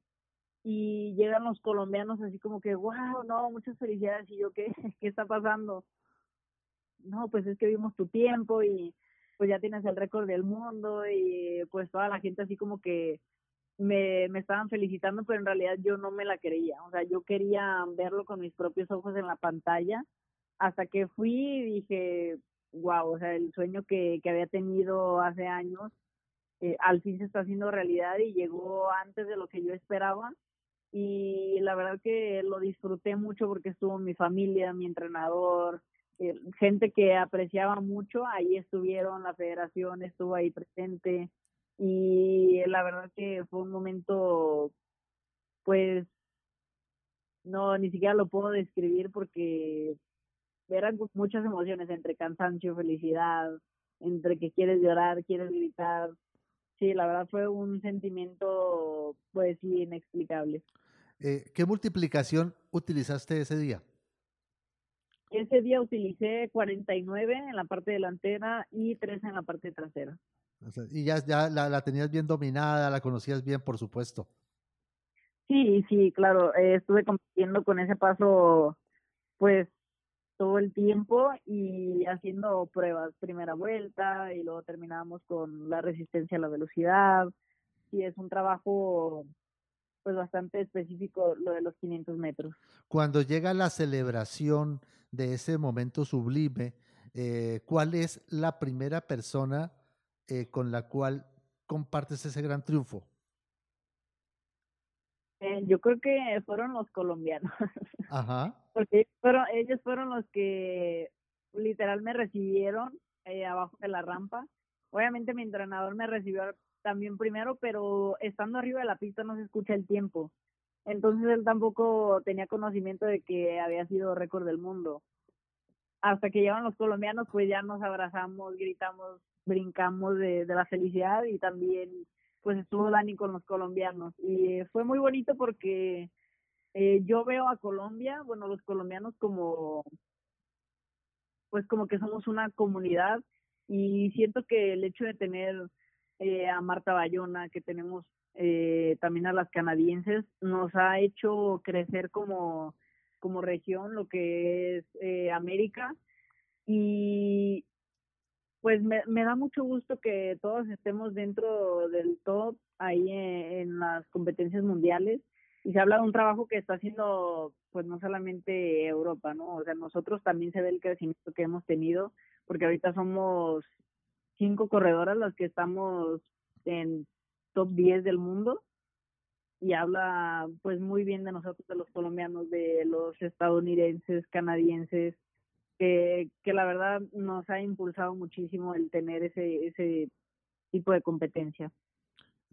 y llegan los colombianos así como que, wow, no, muchas felicidades. Y yo, ¿qué, qué está pasando? No, pues es que vimos tu tiempo y pues ya tienes el récord del mundo y pues toda la gente así como que me, me estaban felicitando, pero en realidad yo no me la creía. O sea, yo quería verlo con mis propios ojos en la pantalla. Hasta que fui y dije, wow, o sea, el sueño que, que había tenido hace años, eh, al fin se está haciendo realidad y llegó antes de lo que yo esperaba. Y la verdad que lo disfruté mucho porque estuvo mi familia, mi entrenador, eh, gente que apreciaba mucho, ahí estuvieron, la federación estuvo ahí presente y la verdad que fue un momento, pues, no, ni siquiera lo puedo describir porque eran muchas emociones entre cansancio, felicidad, entre que quieres llorar, quieres gritar. Sí, la verdad fue un sentimiento, pues inexplicable. Eh, ¿Qué multiplicación utilizaste ese día? Ese día utilicé 49 en la parte delantera y 3 en la parte trasera. y ya, ya la, tenías bien dominada, la conocías bien, por supuesto. Sí, sí, claro. Eh, estuve compitiendo con ese paso, pues, todo el tiempo y haciendo pruebas, primera vuelta y luego terminamos con la resistencia a la velocidad. Y es un trabajo pues bastante específico lo de los 500 metros. Cuando llega la celebración de ese momento sublime, eh, ¿cuál es la primera persona eh, con la cual compartes ese gran triunfo? Eh, yo creo que fueron los colombianos. Ajá. Porque fueron, ellos fueron los que literal me recibieron abajo de la rampa. Obviamente mi entrenador me recibió también primero, pero estando arriba de la pista no se escucha el tiempo. Entonces él tampoco tenía conocimiento de que había sido récord del mundo. Hasta que llegaron los colombianos, pues ya nos abrazamos, gritamos, brincamos de, de la felicidad y también pues estuvo Dani con los colombianos. Y fue muy bonito porque eh, yo veo a Colombia, bueno, los colombianos como, pues como que somos una comunidad y siento que el hecho de tener eh, a Marta Bayona, que tenemos eh, también a las canadienses, nos ha hecho crecer como, como región lo que es eh, América y pues me, me, da mucho gusto que todos estemos dentro del top ahí en, las competencias mundiales y se habla de un trabajo que está haciendo pues no solamente Europa, ¿no? O sea, nosotros también se ve el crecimiento que hemos tenido porque ahorita somos cinco corredoras las que estamos en top 10 del mundo y habla pues muy bien de nosotros, de los colombianos, de los estadounidenses, canadienses, que, que la verdad nos ha impulsado muchísimo el tener ese, ese tipo de competencia.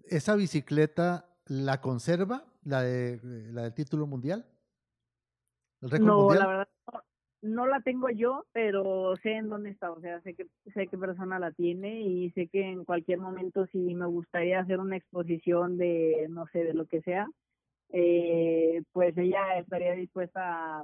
¿Esa bicicleta la conserva, la, de, la del título mundial? no, la verdad no la tengo yo, pero sé en dónde está, o sea, sé que sé qué persona la tiene y sé que en cualquier momento si me gustaría hacer una exposición de no sé, de lo que sea, eh, pues ella estaría dispuesta a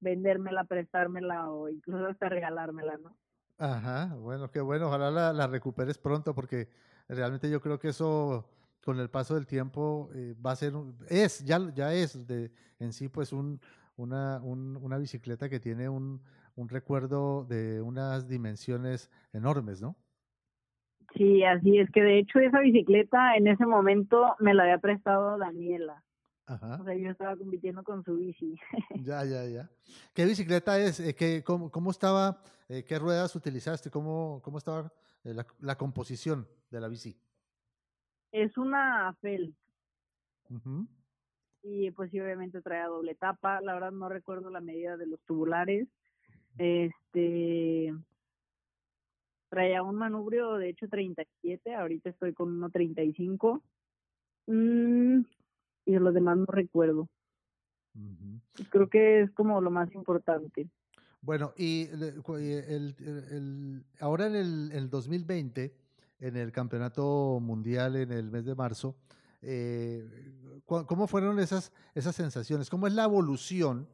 vendérmela, prestármela o incluso hasta regalármela, ¿no? Ajá, bueno, qué bueno, ojalá la, la recuperes pronto porque realmente yo creo que eso con el paso del tiempo eh, va a ser, es, ya, ya es de, en sí pues un, una, una bicicleta que tiene un, un recuerdo de unas dimensiones enormes, ¿no? Sí, así es que de hecho esa bicicleta en ese momento me la había prestado Daniela. Ajá. O sea, yo estaba compitiendo con su bici. ya, ya, ya. ¿Qué bicicleta es? Eh, ¿Qué, cómo, cómo, estaba? Eh, ¿Qué ruedas utilizaste? ¿Cómo, cómo estaba eh, la, la, composición de la bici? Es una Felt y pues sí, obviamente traía doble tapa. La verdad no recuerdo la medida de los tubulares. Este traía un manubrio de hecho 37, ahorita estoy con uno 35. Mm, y los demás no recuerdo. Creo que es como lo más importante. Bueno, y el, ahora en el, 2020, en el Campeonato Mundial en el mes de marzo, eh, ¿cómo fueron esas, esas sensaciones? ¿Cómo es la evolución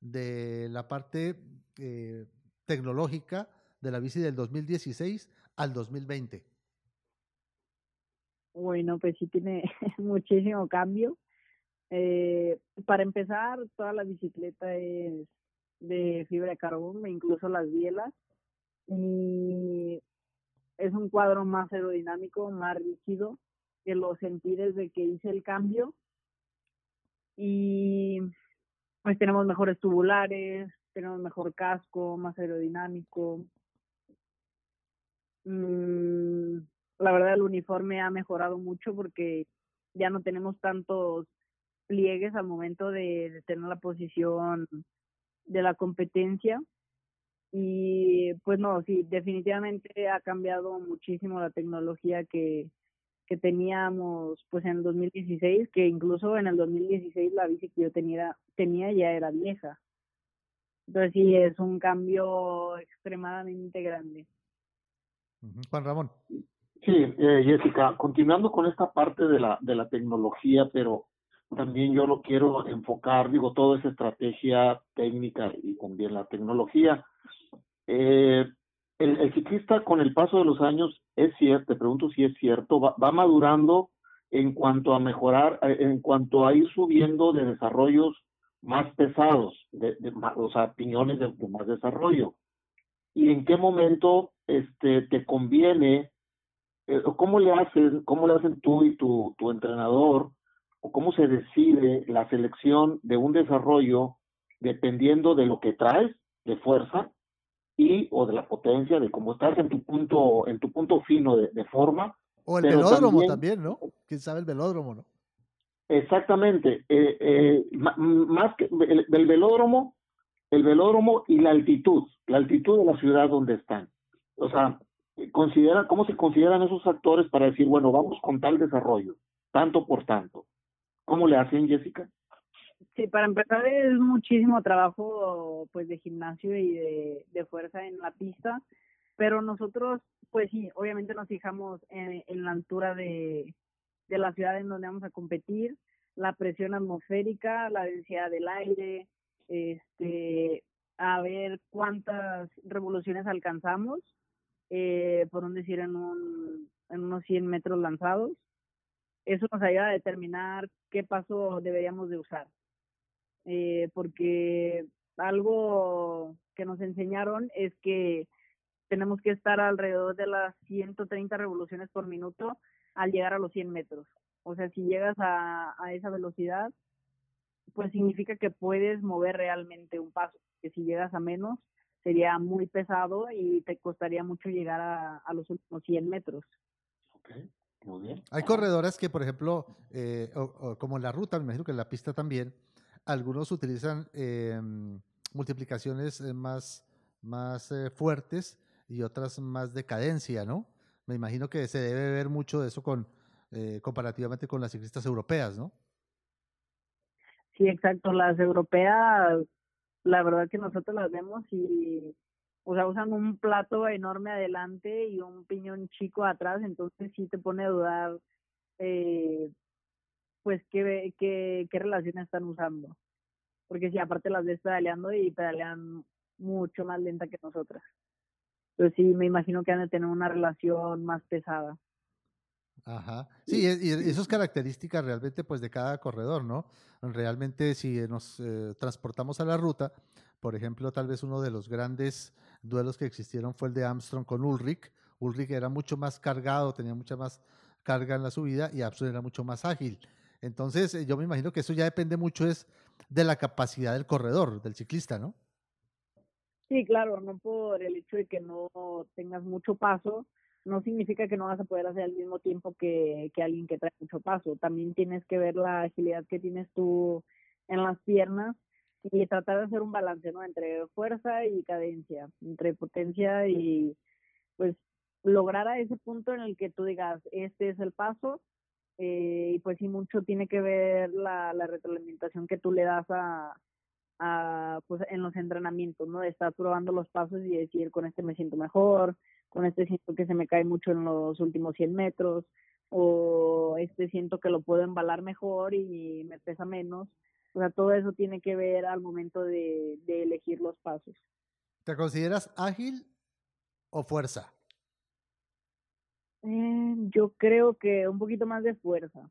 de la parte eh, tecnológica de la bici del 2016 al 2020? Bueno, pues sí tiene muchísimo cambio. Eh, para empezar, toda la bicicleta es de fibra de carbón, incluso las bielas. Y es un cuadro más aerodinámico, más rígido, que lo sentí desde que hice el cambio. Y pues tenemos mejores tubulares, tenemos mejor casco, más aerodinámico. Mm, la verdad el uniforme ha mejorado mucho porque ya no tenemos tantos pliegues al momento de tener la posición de la competencia. Y pues no, sí, definitivamente ha cambiado muchísimo la tecnología que, que teníamos pues en el 2016, que incluso en el 2016 la bici que yo tenía, tenía ya era vieja. Entonces sí, es un cambio extremadamente grande. Juan Ramón. Sí, eh, Jessica, continuando con esta parte de la, de la tecnología, pero también yo lo quiero enfocar, digo, toda esa estrategia técnica y también la tecnología. Eh, el, ciclista con el paso de los años, es cierto, te pregunto si es cierto, va, madurando en cuanto a mejorar, eh, en cuanto a ir subiendo de desarrollos más pesados, de, o sea, piñones de, más desarrollo. ¿Y en qué momento este, te conviene, eh, cómo le hacen, cómo le hacen tú y tu, tu entrenador o cómo se decide la selección de un desarrollo dependiendo de lo que traes de fuerza y o de la potencia de cómo estás en tu punto en tu punto fino de, forma o el velódromo también, no quién sabe el velódromo no exactamente eh, eh, más que el, el, velódromo el velódromo y la altitud la altitud de la ciudad donde están. O sea considera cómo se consideran esos actores para decir bueno vamos con tal desarrollo tanto por tanto ¿Cómo le hacen, Jessica? Sí, para empezar es muchísimo trabajo pues de gimnasio y de, fuerza en la pista, pero nosotros pues sí, obviamente nos fijamos en, la altura de, de la ciudad en donde vamos a competir, la presión atmosférica, la densidad del aire, este, a ver cuántas revoluciones alcanzamos, eh, por un decir en, un, en unos 100 metros lanzados eso nos ayuda a determinar qué paso deberíamos de usar. Eh, porque algo que nos enseñaron es que tenemos que estar alrededor de las 130 revoluciones por minuto al llegar a los 100 metros. O sea, si llegas a, esa velocidad, pues significa que puedes mover realmente un paso. Que si llegas a menos, sería muy pesado y te costaría mucho llegar a, a los últimos 100 metros. Okay. Muy bien. Hay corredores que, por ejemplo, eh, como en la ruta, me imagino que en la pista también, algunos utilizan em, multiplicaciones eh, más, más eh, fuertes y otras más de cadencia, ¿no? Me imagino que se debe ver mucho de eso con comparativamente con las ciclistas europeas, ¿no? Sí, exacto. Las europeas, la verdad que nosotros las vemos y o sea, usan un plato enorme adelante y un piñón chico atrás, entonces sí te pone a dudar, eh, pues, qué, qué, qué relación están usando. Porque si aparte las ves pedaleando y pedalean mucho más lenta que nosotras. Entonces sí, me imagino que han de tener una relación más pesada. Ajá. Sí, y eso es característica realmente pues de cada corredor, ¿no? Realmente si nos eh, transportamos a la ruta, por ejemplo, tal vez uno de los grandes duelos que existieron fue el de Armstrong con Ulrich. Ulrich era mucho más cargado, tenía mucha más carga en la subida y Armstrong era mucho más ágil. Entonces, eh, yo me imagino que eso ya depende mucho es de la capacidad del corredor, del ciclista, ¿no? Sí, claro, no por el hecho de que no tengas mucho paso, no significa que no vas a poder hacer al mismo tiempo que, que alguien que trae mucho paso. También tienes que ver la agilidad que tienes tú en las piernas y tratar de hacer un balance, ¿no? Entre fuerza y cadencia, entre potencia y pues lograr a ese punto en el que tú digas, este es el paso eh, y pues sí mucho tiene que ver la, la retroalimentación que tú le das a, a, pues en los entrenamientos, ¿no? De estar probando los pasos y decir, con este me siento mejor, con este siento que se me cae mucho en los últimos 100 metros, o este siento que lo puedo embalar mejor y me pesa menos. O sea, todo eso tiene que ver al momento de, de elegir los pasos. ¿Te consideras ágil o fuerza? Eh, yo creo que un poquito más de fuerza.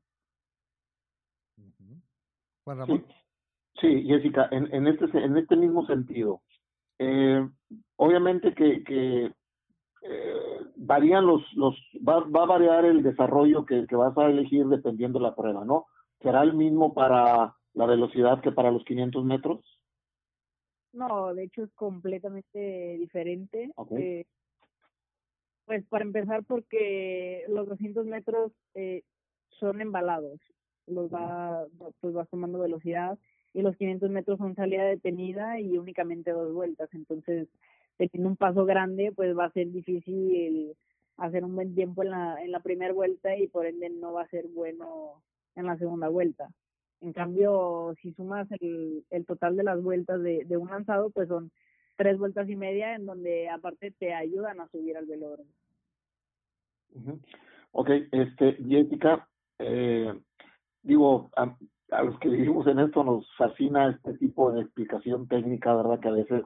Juan Ramón. Sí, Jessica, en, en, este, en este mismo sentido, eh, obviamente que, que eh, varían los, los va, va, a variar el desarrollo que, que, vas a elegir dependiendo de la prueba, ¿no? ¿Será el mismo para la velocidad que para los 500 metros? No, de hecho es completamente diferente. Okay. Eh, pues para empezar porque los 200 metros eh, son embalados, los va, pues vas tomando velocidad y los 500 metros son salida detenida y únicamente dos vueltas. Entonces, teniendo un paso grande, pues va a ser difícil hacer un buen tiempo en la, en la primera vuelta y por ende no va a ser bueno en la segunda vuelta. En cambio, si sumas el, el total de las vueltas de, de un lanzado, pues son tres vueltas y media en donde aparte te ayudan a subir al velódromo. Uh. Ok, este, Jessica, eh, digo, a, los que vivimos en esto nos fascina este tipo de explicación técnica, ¿verdad? Que a veces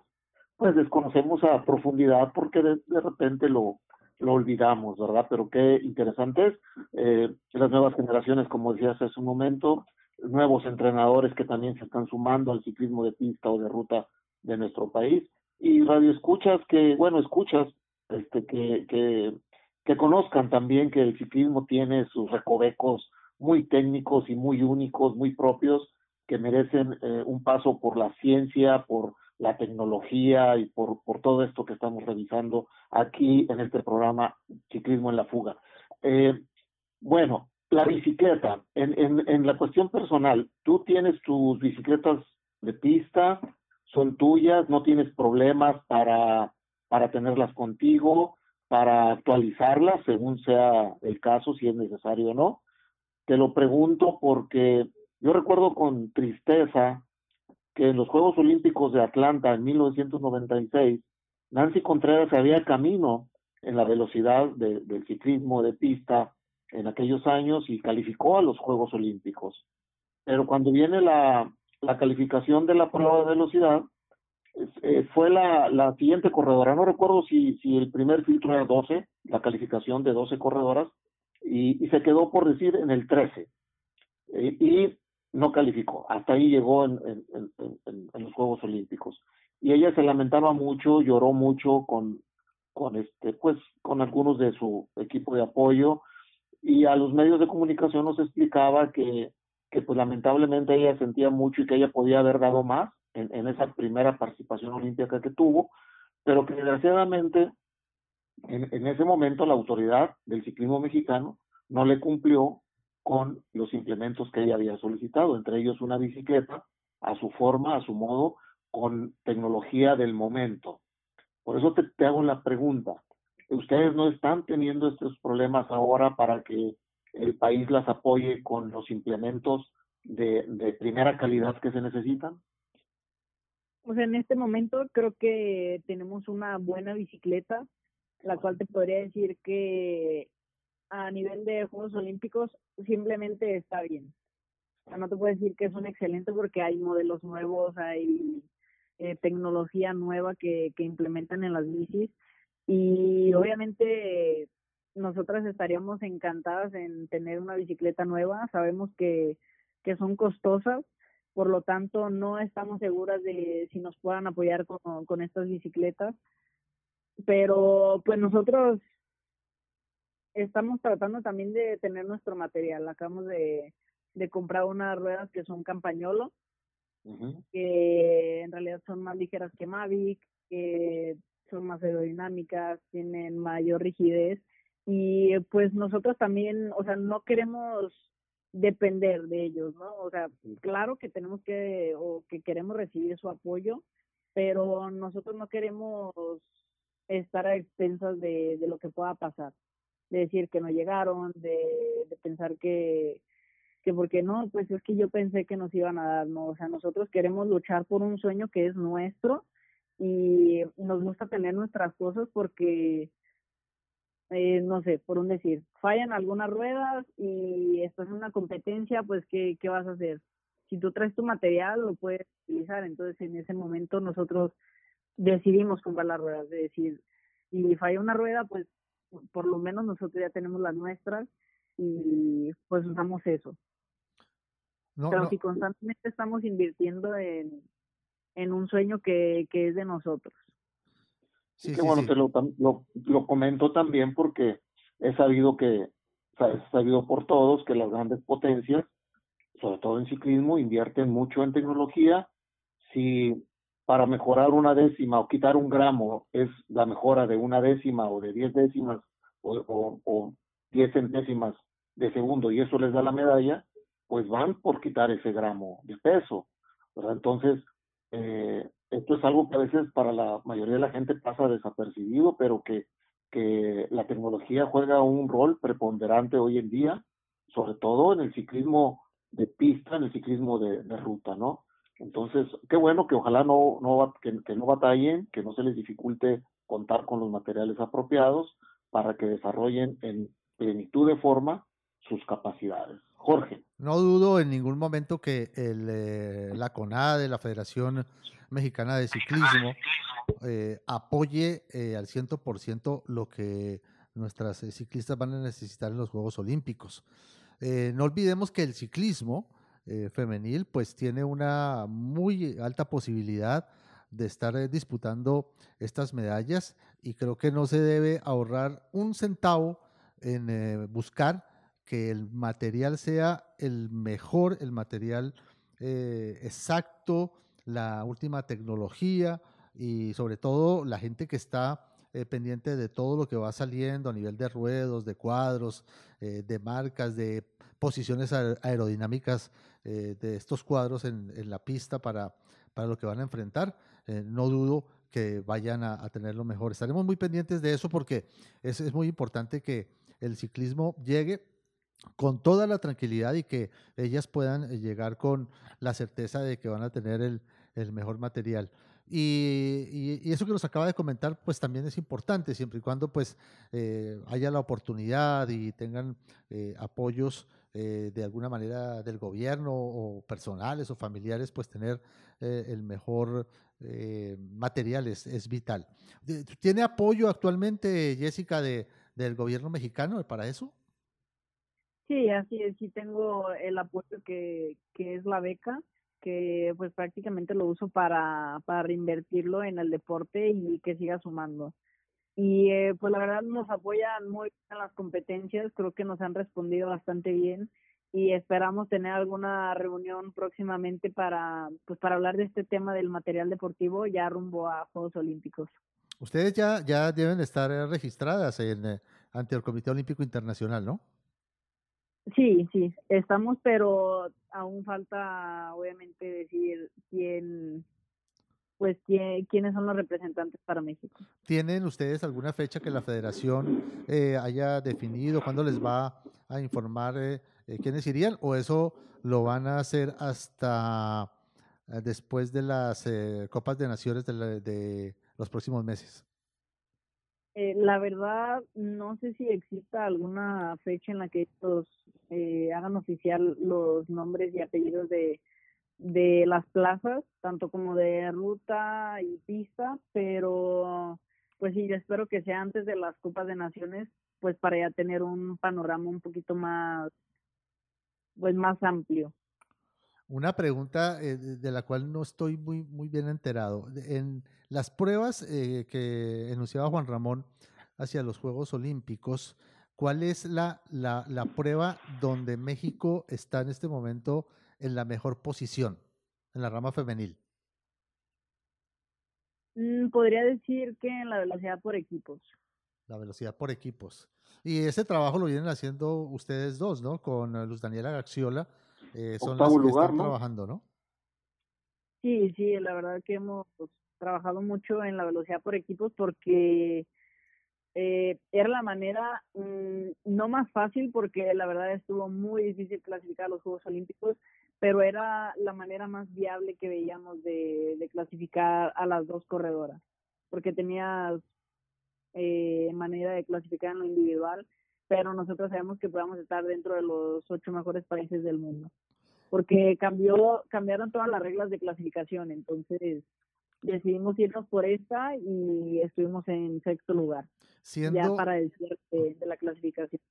pues desconocemos a profundidad porque de, de repente lo, lo olvidamos, ¿verdad? Pero qué interesante es eh, las nuevas generaciones, como decías hace un momento, nuevos entrenadores que también se están sumando al ciclismo de pista o de ruta de nuestro país y radio escuchas que, bueno, escuchas este que, que, que conozcan también que el ciclismo tiene sus recovecos muy técnicos y muy únicos, muy propios, que merecen eh, un paso por la ciencia, por la tecnología y por, por todo esto que estamos revisando aquí en este programa Ciclismo en la Fuga. Eh, bueno, la bicicleta, en, en, en la cuestión personal, tú tienes tus bicicletas de pista, son tuyas, no tienes problemas para, para tenerlas contigo, para actualizarlas según sea el caso, si es necesario o no. Te lo pregunto porque yo recuerdo con tristeza que en los Juegos Olímpicos de Atlanta en 1996, Nancy Contreras había camino en la velocidad de, del ciclismo de pista en aquellos años y calificó a los Juegos Olímpicos. Pero cuando viene la, la calificación de la prueba de velocidad, eh, fue la, la siguiente corredora. No recuerdo si, si el primer filtro era 12, la calificación de 12 corredoras, y, y se quedó por decir en el 13. Eh, y no calificó. Hasta ahí llegó en, en, en, en, los Juegos Olímpicos. Y ella se lamentaba mucho, lloró mucho con, con este, pues, con algunos de su equipo de apoyo. Y a los medios de comunicación nos explicaba que, que pues lamentablemente ella sentía mucho y que ella podía haber dado más en, esa primera participación olímpica que tuvo, pero que desgraciadamente en, en ese momento la autoridad del ciclismo mexicano no le cumplió con los implementos que ella había solicitado, entre ellos una bicicleta a su forma, a su modo, con tecnología del momento. Por eso te, te hago la pregunta, ¿ustedes no están teniendo estos problemas ahora para que el país las apoye con los implementos de, primera calidad que se necesitan? Sea, en este momento creo que tenemos una buena bicicleta, la cual te podría decir que a nivel de Juegos Olímpicos simplemente está bien. O sea, no te puedo decir que es un excelente porque hay modelos nuevos, hay eh, tecnología nueva que, que implementan en las bicis y obviamente nosotras estaríamos encantadas en tener una bicicleta nueva. Sabemos que, que son costosas, por lo tanto no estamos seguras de si nos puedan apoyar con, con estas bicicletas. Pero pues nosotros estamos tratando también de tener nuestro material. Acabamos de, de comprar unas ruedas que son campañolo, uh -huh. que en realidad son más ligeras que Mavic, que son más aerodinámicas, tienen mayor rigidez y pues nosotros también, o sea, no queremos depender de ellos, ¿no? O sea, claro que tenemos que o que queremos recibir su apoyo, pero nosotros no queremos estar a expensas de, de lo que pueda pasar. de decir que no llegaron, de, de pensar que, que porque no, pues es que yo pensé que nos iban a dar, no, o sea, nosotros queremos luchar por un sueño que es nuestro y nos gusta tener nuestras cosas porque, eh, no sé, por un decir, fallan algunas ruedas y estás en una competencia, pues, ¿qué, ¿qué vas a hacer? Si tú traes tu material, lo puedes utilizar, entonces en ese momento nosotros decidimos comprar las ruedas, de decir, si falla una rueda, pues por lo menos nosotros ya tenemos las nuestras y pues usamos eso. Pero si constantemente estamos invirtiendo en, en un sueño que, que es de nosotros. Sí, que bueno, te lo, lo, lo, comento también porque he sabido que, he sabido por todos que las grandes potencias, sobre todo en ciclismo, invierten mucho en tecnología. Si para mejorar una décima o quitar un gramo es la mejora de una décima o de diez décimas o, o, o diez centésimas de segundo y eso les da la medalla, pues van por quitar ese gramo de peso. Entonces, eh, esto es algo que a veces para la mayoría de la gente pasa desapercibido, pero que, que la tecnología juega un rol preponderante hoy en día, sobre todo en el ciclismo de pista, en el ciclismo de, ruta, ¿no? Entonces, qué bueno que ojalá no, no, que, que no batallen, que no se les dificulte contar con los materiales apropiados para que desarrollen en plenitud de forma sus capacidades. Jorge. No dudo en ningún momento que el, eh, la CONADE, la Federación Mexicana de Ciclismo, eh, apoye eh, al 100% lo que nuestras ciclistas van a necesitar en los Juegos Olímpicos. no olvidemos que el ciclismo femenil pues tiene una muy alta posibilidad de estar disputando estas medallas y creo que no se debe ahorrar un centavo en buscar que el material sea el mejor, el material eh, exacto, la última tecnología y sobre todo la gente que está eh, pendiente de todo lo que va saliendo a nivel de ruedos, de cuadros, eh, de marcas, de posiciones aerodinámicas de estos cuadros en, la pista para, para lo que van a enfrentar. no dudo que vayan a, tener lo mejor. Estaremos muy pendientes de eso porque es muy importante que el ciclismo llegue con toda la tranquilidad y que ellas puedan eh, llegar con la certeza de que van a tener el, mejor material. Y, eso que nos acaba de comentar, pues también es importante, siempre y cuando pues eh, haya la oportunidad y tengan eh, apoyos de alguna manera del gobierno o personales o familiares, pues tener el mejor material es, vital. ¿Tiene apoyo actualmente, Jessica, de, del gobierno mexicano para eso? Sí, así es, sí tengo el apoyo que, que es la beca, que pues prácticamente lo uso para, para reinvertirlo en el deporte y que siga sumando. Y eh, pues la verdad nos apoyan muy bien en las competencias, creo que nos han respondido bastante bien y esperamos tener alguna reunión próximamente para pues para hablar de este tema del material deportivo ya rumbo a Juegos Olímpicos. Ustedes ya ya deben estar registradas eh, ante el Comité Olímpico Internacional, ¿no? Sí, sí, estamos, pero aún falta, obviamente, decir quién, pues, quién, quiénes son los representantes para México. ¿Tienen ustedes alguna fecha que la federación eh, haya definido? ¿Cuándo les va a informar eh, eh, quiénes irían? ¿O eso lo van a hacer hasta después de las Copas de Naciones de, de los próximos meses? Eh, la verdad, no sé si exista alguna fecha en la que estos eh, hagan oficial los nombres y apellidos de, de las plazas, tanto como de ruta y pista, pero pues sí, yo espero que sea antes de las Copas de Naciones, pues para ya tener un panorama un poquito más, pues más amplio. Una pregunta eh, de la cual no estoy muy, muy bien enterado. En las pruebas eh, que enunciaba Juan Ramón hacia los Juegos Olímpicos, ¿cuál es la, la, la, prueba donde México está en este momento en la mejor posición en la rama femenil? Mm, podría decir que en la velocidad por equipos. La velocidad por equipos. Y ese trabajo lo vienen haciendo ustedes dos, ¿no? Con eh, Luz Daniela Gaxiola eh, son las que están trabajando, ¿no? Sí, sí, la verdad que hemos trabajado mucho en la velocidad por equipos porque eh, era la manera mm, no más fácil porque la verdad estuvo muy difícil clasificar a los Juegos Olímpicos, pero era la manera más viable que veíamos de, clasificar a las dos corredoras, porque tenías eh, manera de clasificar en lo individual, pero nosotros sabemos que podamos estar dentro de los ocho mejores países del mundo, porque cambió cambiaron todas las reglas de clasificación, entonces decidimos irnos por esta y estuvimos en sexto lugar. ya para el cierre de, la clasificación.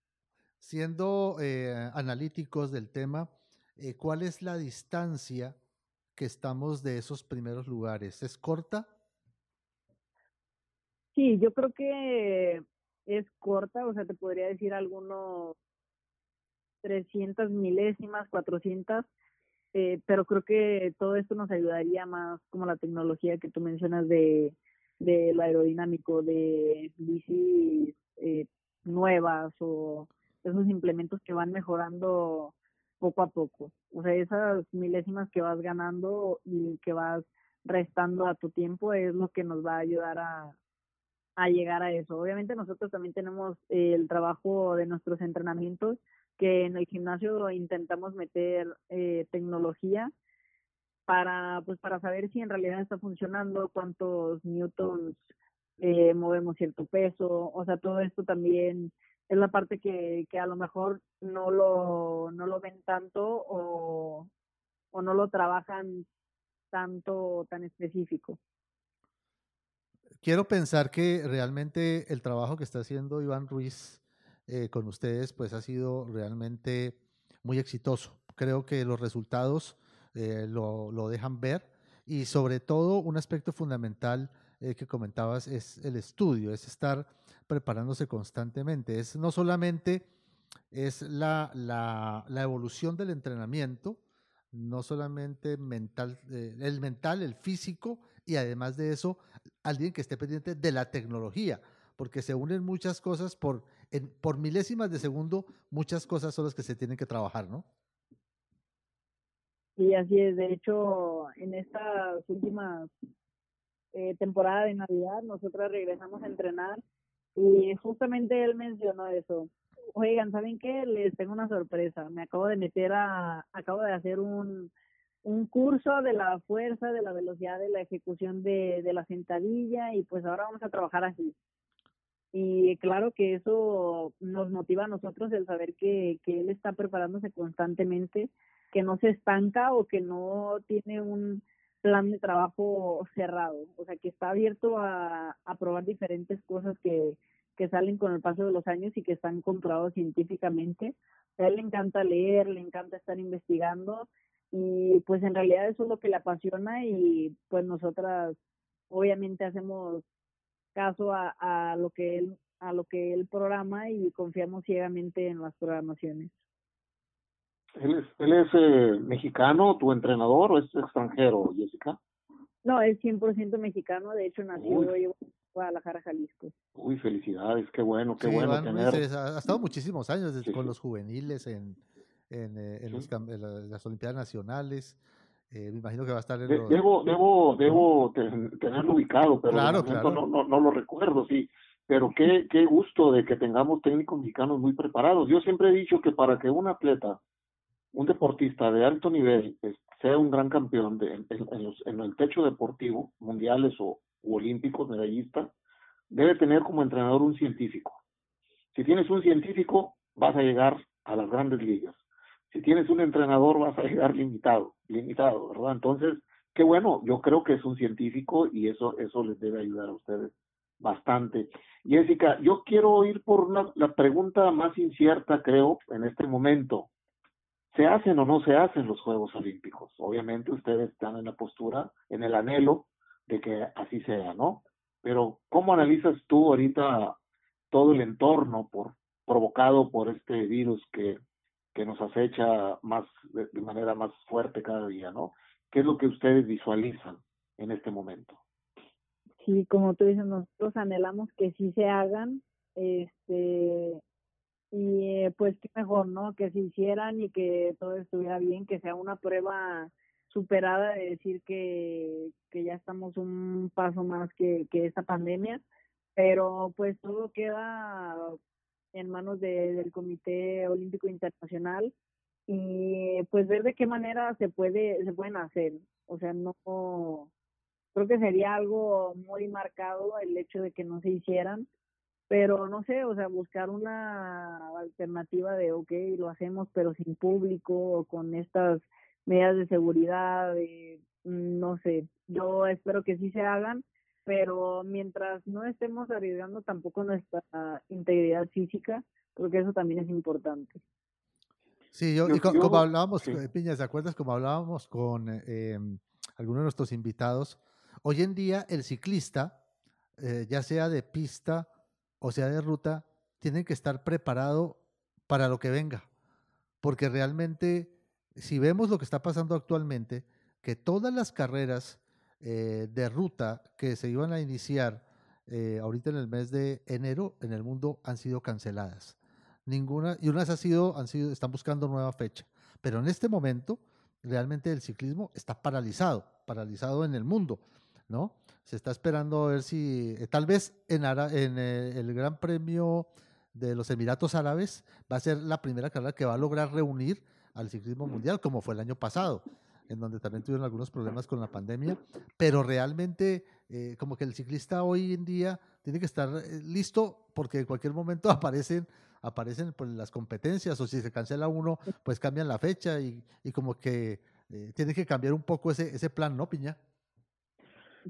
Siendo eh, analíticos del tema, eh, ¿cuál es la distancia que estamos de esos primeros lugares? ¿Es corta? Sí, yo creo que es corta, o sea, te podría decir algunos 300 milésimas, 400, eh, pero creo que todo esto nos ayudaría más como la tecnología que tú mencionas de, de lo aerodinámico, de bicis eh, nuevas o esos implementos que van mejorando poco a poco. O sea, esas milésimas que vas ganando y que vas restando a tu tiempo es lo que nos va a ayudar a, a llegar a eso. Obviamente nosotros también tenemos el trabajo de nuestros entrenamientos que en el gimnasio intentamos meter eh, tecnología para pues para saber si en realidad está funcionando, cuántos newtons eh, movemos cierto peso, o sea, todo esto también es la parte que, que a lo mejor no lo, no lo ven tanto o, o no lo trabajan tanto, tan específico. Quiero pensar que realmente el trabajo que está haciendo Iván Ruiz eh, con ustedes, pues ha sido realmente muy exitoso. Creo que los resultados eh, lo, lo, dejan ver y sobre todo un aspecto fundamental eh, que comentabas es el estudio, es estar preparándose constantemente. Es no solamente es la, la, la evolución del entrenamiento, no solamente mental, el mental, el físico y además de eso, alguien que esté pendiente de la tecnología, porque se unen muchas cosas por por milésimas de segundo, muchas cosas son las que se tienen que trabajar, ¿no? Sí, así es. De hecho, en estas últimas eh, temporadas de Navidad, nosotros regresamos a entrenar y justamente él mencionó eso. Oigan, ¿saben qué? Les tengo una sorpresa. Me acabo de meter a, acabo de hacer un, un curso de la fuerza, de la velocidad, de la ejecución de, de la sentadilla y pues ahora vamos a trabajar así. Y claro que eso nos motiva a nosotros el saber que, que él está preparándose constantemente, que no se estanca o que no tiene un plan de trabajo cerrado, o sea, que está abierto a, a probar diferentes cosas que, que salen con el paso de los años y que están comprobados científicamente. A él le encanta leer, le encanta estar investigando y pues en realidad eso es lo que le apasiona y pues nosotras obviamente hacemos caso a, a lo que él a lo que él programa y confiamos ciegamente en las programaciones. ¿Él es, él es eh, mexicano, tu entrenador, o es extranjero, Jessica? No, es 100% mexicano, de hecho nació en Guadalajara, Jalisco. Uy, felicidades, qué bueno, qué bueno tener. ha estado muchísimos años desde, con los juveniles en, en, eh, en, los, en, las Olimpiadas Nacionales. Eh, me imagino que va a estar en Debo, debo, debo tenerlo ubicado, pero No, no, no, lo recuerdo, sí. Pero qué, qué gusto de que tengamos técnicos mexicanos muy preparados. Yo siempre he dicho que para que un atleta, un deportista de alto nivel, sea un gran campeón de, en, los, en el techo deportivo, mundiales o olímpicos, medallista, debe tener como entrenador un científico. Si tienes un científico, vas a llegar a las grandes ligas si tienes un entrenador vas a llegar limitado, limitado, ¿verdad? Entonces, qué bueno, yo creo que es un científico y eso, eso les debe ayudar a ustedes bastante. Jessica, yo quiero ir por la pregunta más incierta, creo, en este momento. ¿Se hacen o no se hacen los Juegos Olímpicos? Obviamente ustedes están en la postura, en el anhelo de que así sea, ¿no? Pero ¿cómo analizas tú ahorita todo el entorno por, provocado por este virus que que nos acecha más de, manera más fuerte cada día, ¿no? ¿Qué es lo que ustedes visualizan en este momento? Sí, como tú dices, nosotros anhelamos que sí se hagan, este, y eh, pues qué mejor, ¿no? Que se hicieran y que todo estuviera bien, que sea una prueba superada de decir que, que ya estamos un paso más que, que esta pandemia, pero pues todo queda en manos del Comité Olímpico Internacional y pues ver de qué manera se puede se pueden hacer. O sea no creo que sería algo muy marcado el hecho de que no se hicieran pero no sé o sea buscar una alternativa de ok lo hacemos pero sin público o con estas medidas de seguridad no sé. Yo espero que sí se hagan pero mientras no estemos arriesgando tampoco nuestra integridad física creo que eso también es importante Sí, yo, y como hablábamos, eh, Piña, ¿te acuerdas? Como hablábamos con eh, algunos de nuestros invitados, hoy en día el ciclista, eh, ya sea de pista o sea de ruta, tiene que estar preparado para lo que venga. Porque realmente, si vemos lo que está pasando actualmente, que todas las carreras de ruta que se iban a iniciar ahorita en el mes de enero en el mundo han sido canceladas ninguna, y unas ha sido, han sido, están buscando nueva fecha. Pero en este momento, realmente el ciclismo está paralizado, paralizado en el mundo, ¿no? Se está esperando a ver si, eh, tal vez en, en eh, el Gran Premio de los Emiratos Árabes va a ser la primera carrera que va a lograr reunir al ciclismo mundial, como fue el año pasado, en donde también tuvieron algunos problemas con la pandemia, pero realmente eh, como que el ciclista hoy en día tiene que estar listo porque en cualquier momento aparecen aparecen pues, las competencias o si se cancela uno, pues cambian la fecha y, y como que eh, tiene que cambiar un poco ese, ese plan, ¿no, Piña?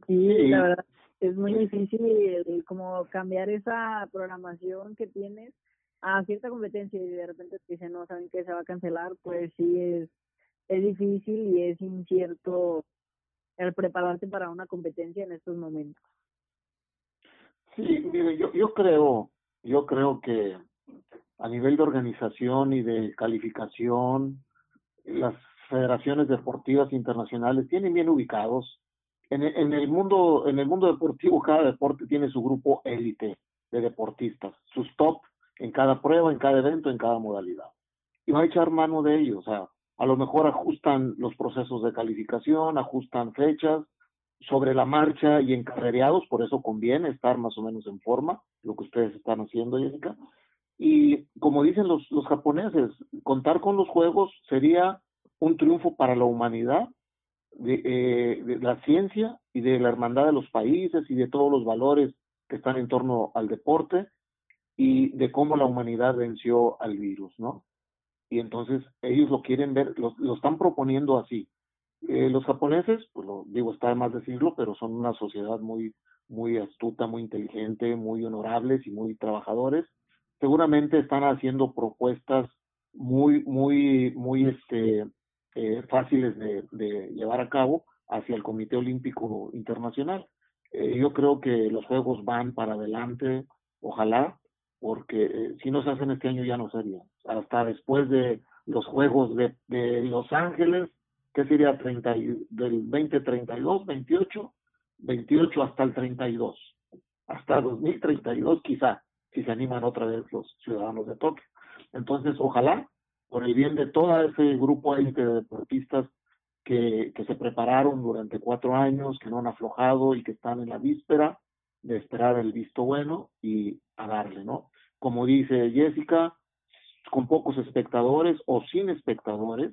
Sí, la verdad, es muy difícil como cambiar esa programación que tienes a cierta competencia y de repente te dicen, no, saben que se va a cancelar, pues sí es, es difícil y es incierto el prepararte para una competencia en estos momentos. Sí, mire, yo, yo creo, yo creo que a nivel de organización y de calificación, las federaciones deportivas internacionales tienen bien ubicados. En, en, el mundo, en el mundo deportivo, cada deporte tiene su grupo élite de deportistas, sus top en cada prueba, en cada evento, en cada modalidad. Y va a echar mano de ellos. O sea, a lo mejor ajustan los procesos de calificación, ajustan fechas sobre la marcha y encarrereados, por eso conviene estar más o menos en forma, lo que ustedes están haciendo, Jessica, y como dicen los, los japoneses, contar con los juegos sería un triunfo para la humanidad, de, eh, de, la ciencia y de la hermandad de los países y de todos los valores que están en torno al deporte y de cómo la humanidad venció al virus, ¿no? Y entonces ellos lo quieren ver, lo, lo están proponiendo así. Eh, los japoneses, pues lo digo, está de más decirlo, pero son una sociedad muy, muy astuta, muy inteligente, muy honorables y muy trabajadores seguramente están haciendo propuestas muy, muy, muy este, eh, fáciles de, llevar a cabo hacia el Comité Olímpico Internacional. Eh, yo creo que los Juegos van para adelante, ojalá, porque eh, si no se hacen este año ya no sería. Hasta después de los Juegos de, de Los Ángeles, que sería 30, del 2032, 28, 28 hasta el 32, hasta 2032 quizá si se animan otra vez los ciudadanos de Tokio. Entonces, ojalá, por el bien de todo ese grupo de deportistas que, que se prepararon durante cuatro años, que no han aflojado y que están en la víspera de esperar el visto bueno y a darle, ¿no? Como dice Jessica, con pocos espectadores o sin espectadores,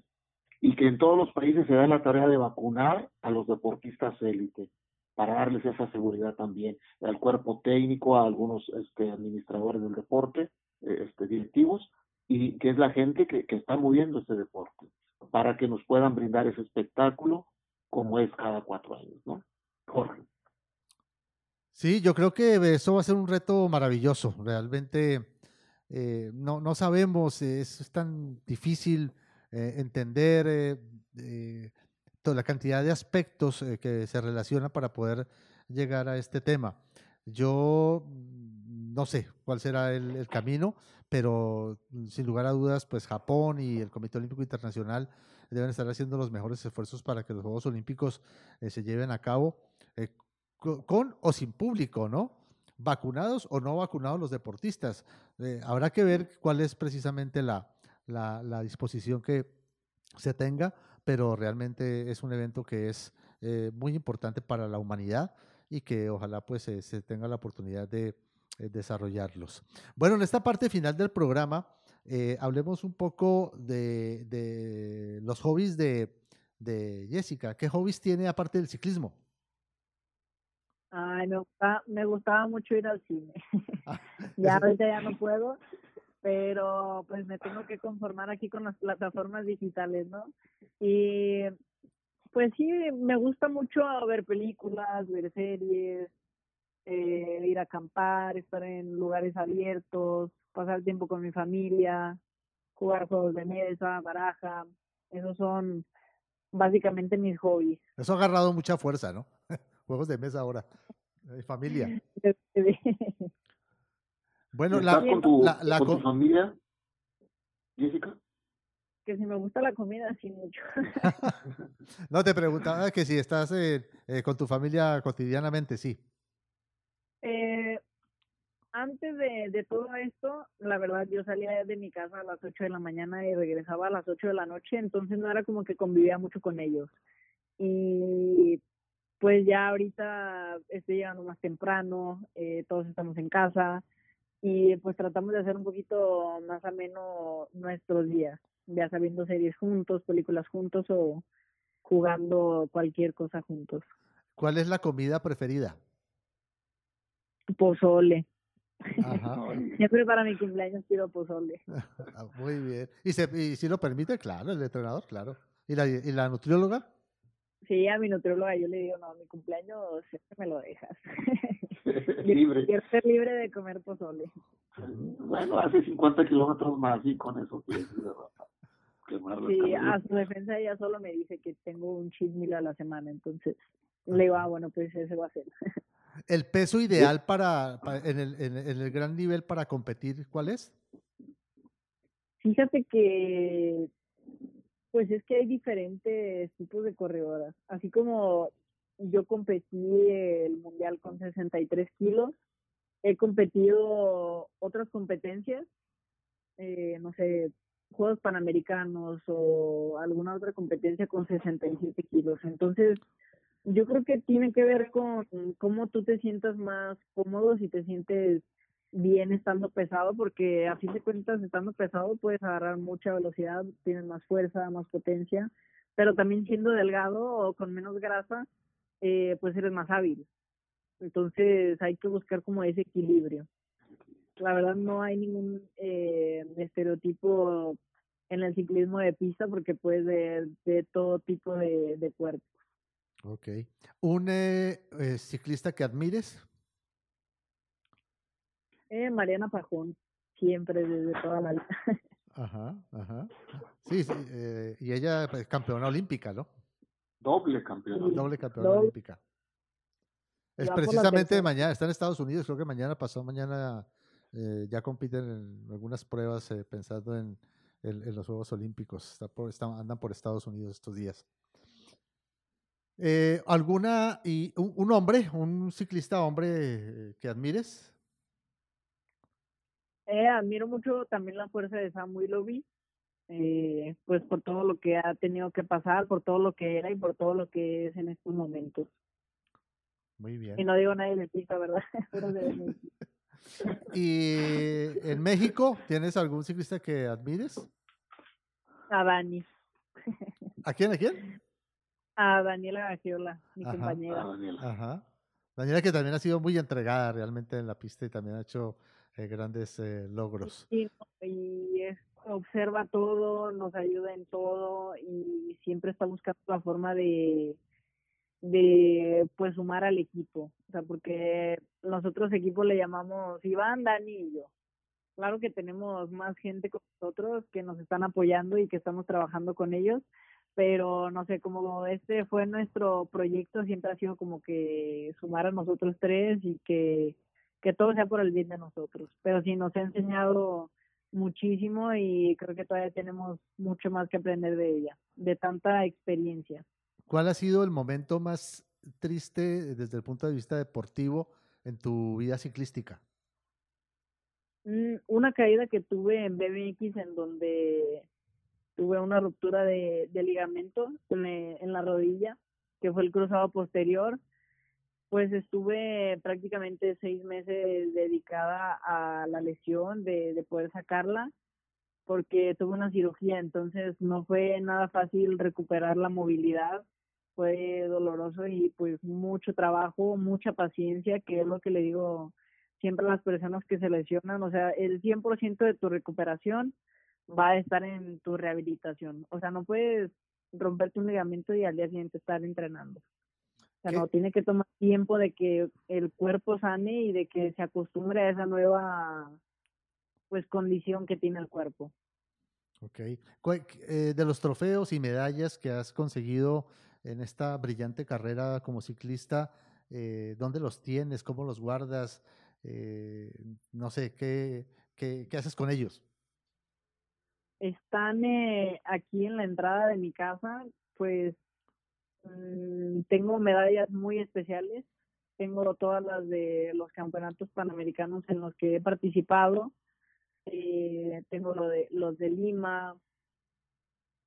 y que en todos los países se da la tarea de vacunar a los deportistas élite para darles esa seguridad también al cuerpo técnico, a algunos este, administradores del deporte, eh, este, directivos, y que es la gente que, que está moviendo este deporte, para que nos puedan brindar ese espectáculo como es cada cuatro años, ¿no? Jorge. Sí, yo creo que eso va a ser un reto maravilloso. Realmente eh, no, no sabemos, es, tan difícil eh, entender eh, la cantidad de aspectos eh, que se relacionan para poder llegar a este tema. Yo mm, no sé cuál será el, camino, pero mm, sin lugar a dudas, pues Japón y el Comité Olímpico Internacional deben estar haciendo los mejores esfuerzos para que los Juegos Olímpicos eh, se lleven a cabo eh, con, o sin público, ¿no? Vacunados o no vacunados los deportistas. habrá que ver cuál es precisamente la, la, la disposición que se tenga pero realmente es un evento que es eh, muy importante para la humanidad y que ojalá pues se tenga la oportunidad de eh, desarrollarlos. Bueno, en esta parte final del programa, eh, hablemos un poco de, los hobbies de, Jessica. ¿Qué hobbies tiene aparte del ciclismo? Ay, me, gustaba mucho ir al cine. Ah, ya ahorita ya no puedo, pero pues me tengo que conformar aquí con las plataformas digitales, ¿no? Y pues sí, me gusta mucho ver películas, ver series, eh, ir a acampar, estar en lugares abiertos, pasar tiempo con mi familia, jugar juegos de mesa, baraja. Esos son básicamente mis hobbies. Eso ha agarrado mucha fuerza, ¿no? Juegos de mesa ahora. familia. bueno, la, con tu, la, con tu familia, Jessica? que si me gusta la comida, sí mucho. no, te preguntaba que si estás eh, eh, con tu familia cotidianamente, sí. Eh, antes de, de, todo esto, la verdad, yo salía de mi casa a las 8 de la mañana y regresaba a las 8 de la noche, entonces no era como que convivía mucho con ellos. Y pues ya ahorita estoy llegando más temprano, eh, todos estamos en casa y pues tratamos de hacer un poquito más ameno nuestros días ya sabiendo series juntos, películas juntos o jugando cualquier cosa juntos. ¿Cuál es la comida preferida? Pozole. Siempre para mi cumpleaños quiero pozole. Ah, muy bien. ¿Y, se, ¿Y si lo permite? Claro, el entrenador, claro. ¿Y la, ¿Y la nutrióloga? Sí, a mi nutrióloga yo le digo, no, mi cumpleaños siempre me lo dejas. libre. Quiero ser libre de comer pozole. Bueno, hace 50 kilómetros más y con eso Sí, a su defensa ella solo me dice que tengo un cheat meal a la semana, entonces le digo, ah, bueno, pues ese va a ser. ¿El peso ideal para, en, el, en, el gran nivel para competir, cuál es? Fíjate que, pues es que hay diferentes tipos de corredoras. Así como yo competí el mundial con 63 kilos, he competido otras competencias, eh, no sé, Juegos Panamericanos o alguna otra competencia con 67 kilos. Entonces, yo creo que tiene que ver con cómo tú te sientas más cómodo, si te sientes bien estando pesado, porque a fin de cuentas, estando pesado puedes agarrar mucha velocidad, tienes más fuerza, más potencia, pero también siendo delgado o con menos grasa, eh, pues eres más hábil. Entonces hay que buscar como ese equilibrio la verdad no hay ningún eh, estereotipo en el ciclismo de pista porque puedes ver de todo tipo de, de cuerpos. Ok. ¿Un eh, eh, ciclista que admires? Mariana Pajón, siempre, desde toda la vida. Ajá, ajá. Sí, sí y ella es campeona olímpica, ¿no? Doble campeona. Doble campeona olímpica. Es precisamente mañana, está en Estados Unidos, creo que mañana pasó, mañana eh, ya compiten en algunas pruebas eh, pensando en, los Juegos Olímpicos. andan por Estados Unidos estos días. Eh, ¿Alguna, y un, hombre, un ciclista hombre que admires? Admiro mucho también la fuerza de Samuel Lobby, pues por todo lo que ha tenido que pasar, por todo lo que era y por todo lo que es en estos momentos. Muy bien. Y no digo nadie de pista, ¿verdad? ¿Y en México tienes algún ciclista que admires? A Dani. ¿A quién? ¿A quién? A Daniela Gagiola, mi compañera. Ajá. Daniela que también ha sido muy entregada realmente en la pista y también ha hecho eh, grandes eh, logros. y observa todo, nos ayuda en todo y siempre está buscando la forma de de pues sumar al equipo, o sea, porque nosotros equipo le llamamos Iván, Dani y yo. Claro que tenemos más gente con nosotros que nos están apoyando y que estamos trabajando con ellos, pero no sé, como este fue nuestro proyecto, siempre ha sido como que sumar a nosotros tres y que, que todo sea por el bien de nosotros. Pero sí, nos ha enseñado muchísimo y creo que todavía tenemos mucho más que aprender de ella, de tanta experiencia. ¿Cuál ha sido el momento más triste desde el punto de vista deportivo en tu vida ciclística? Mm, una caída que tuve en BMX en donde tuve una ruptura de, ligamento en, la rodilla, que fue el cruzado posterior. Pues estuve prácticamente seis meses dedicada a la lesión de, de poder sacarla porque tuve una cirugía, entonces no fue nada fácil recuperar la movilidad, fue doloroso y pues mucho trabajo, mucha paciencia, que es lo que le digo siempre a las personas que se lesionan, o sea, el 100% de tu recuperación va a estar en tu rehabilitación, o sea, no puedes romperte un ligamento y al día siguiente estar entrenando. O sea, no, tiene que tomar tiempo de que el cuerpo sane y de que se acostumbre a esa nueva pues condición que tiene el cuerpo. Ok. Eh, de los trofeos y medallas que has conseguido en esta brillante carrera como ciclista, eh, ¿dónde los tienes? ¿Cómo los guardas? Eh, no sé, ¿qué, qué, qué, haces con ellos? Están aquí en la entrada de mi casa, pues tengo medallas muy especiales. Tengo todas las de los campeonatos panamericanos en los que he participado eh, tengo lo de, los de Lima,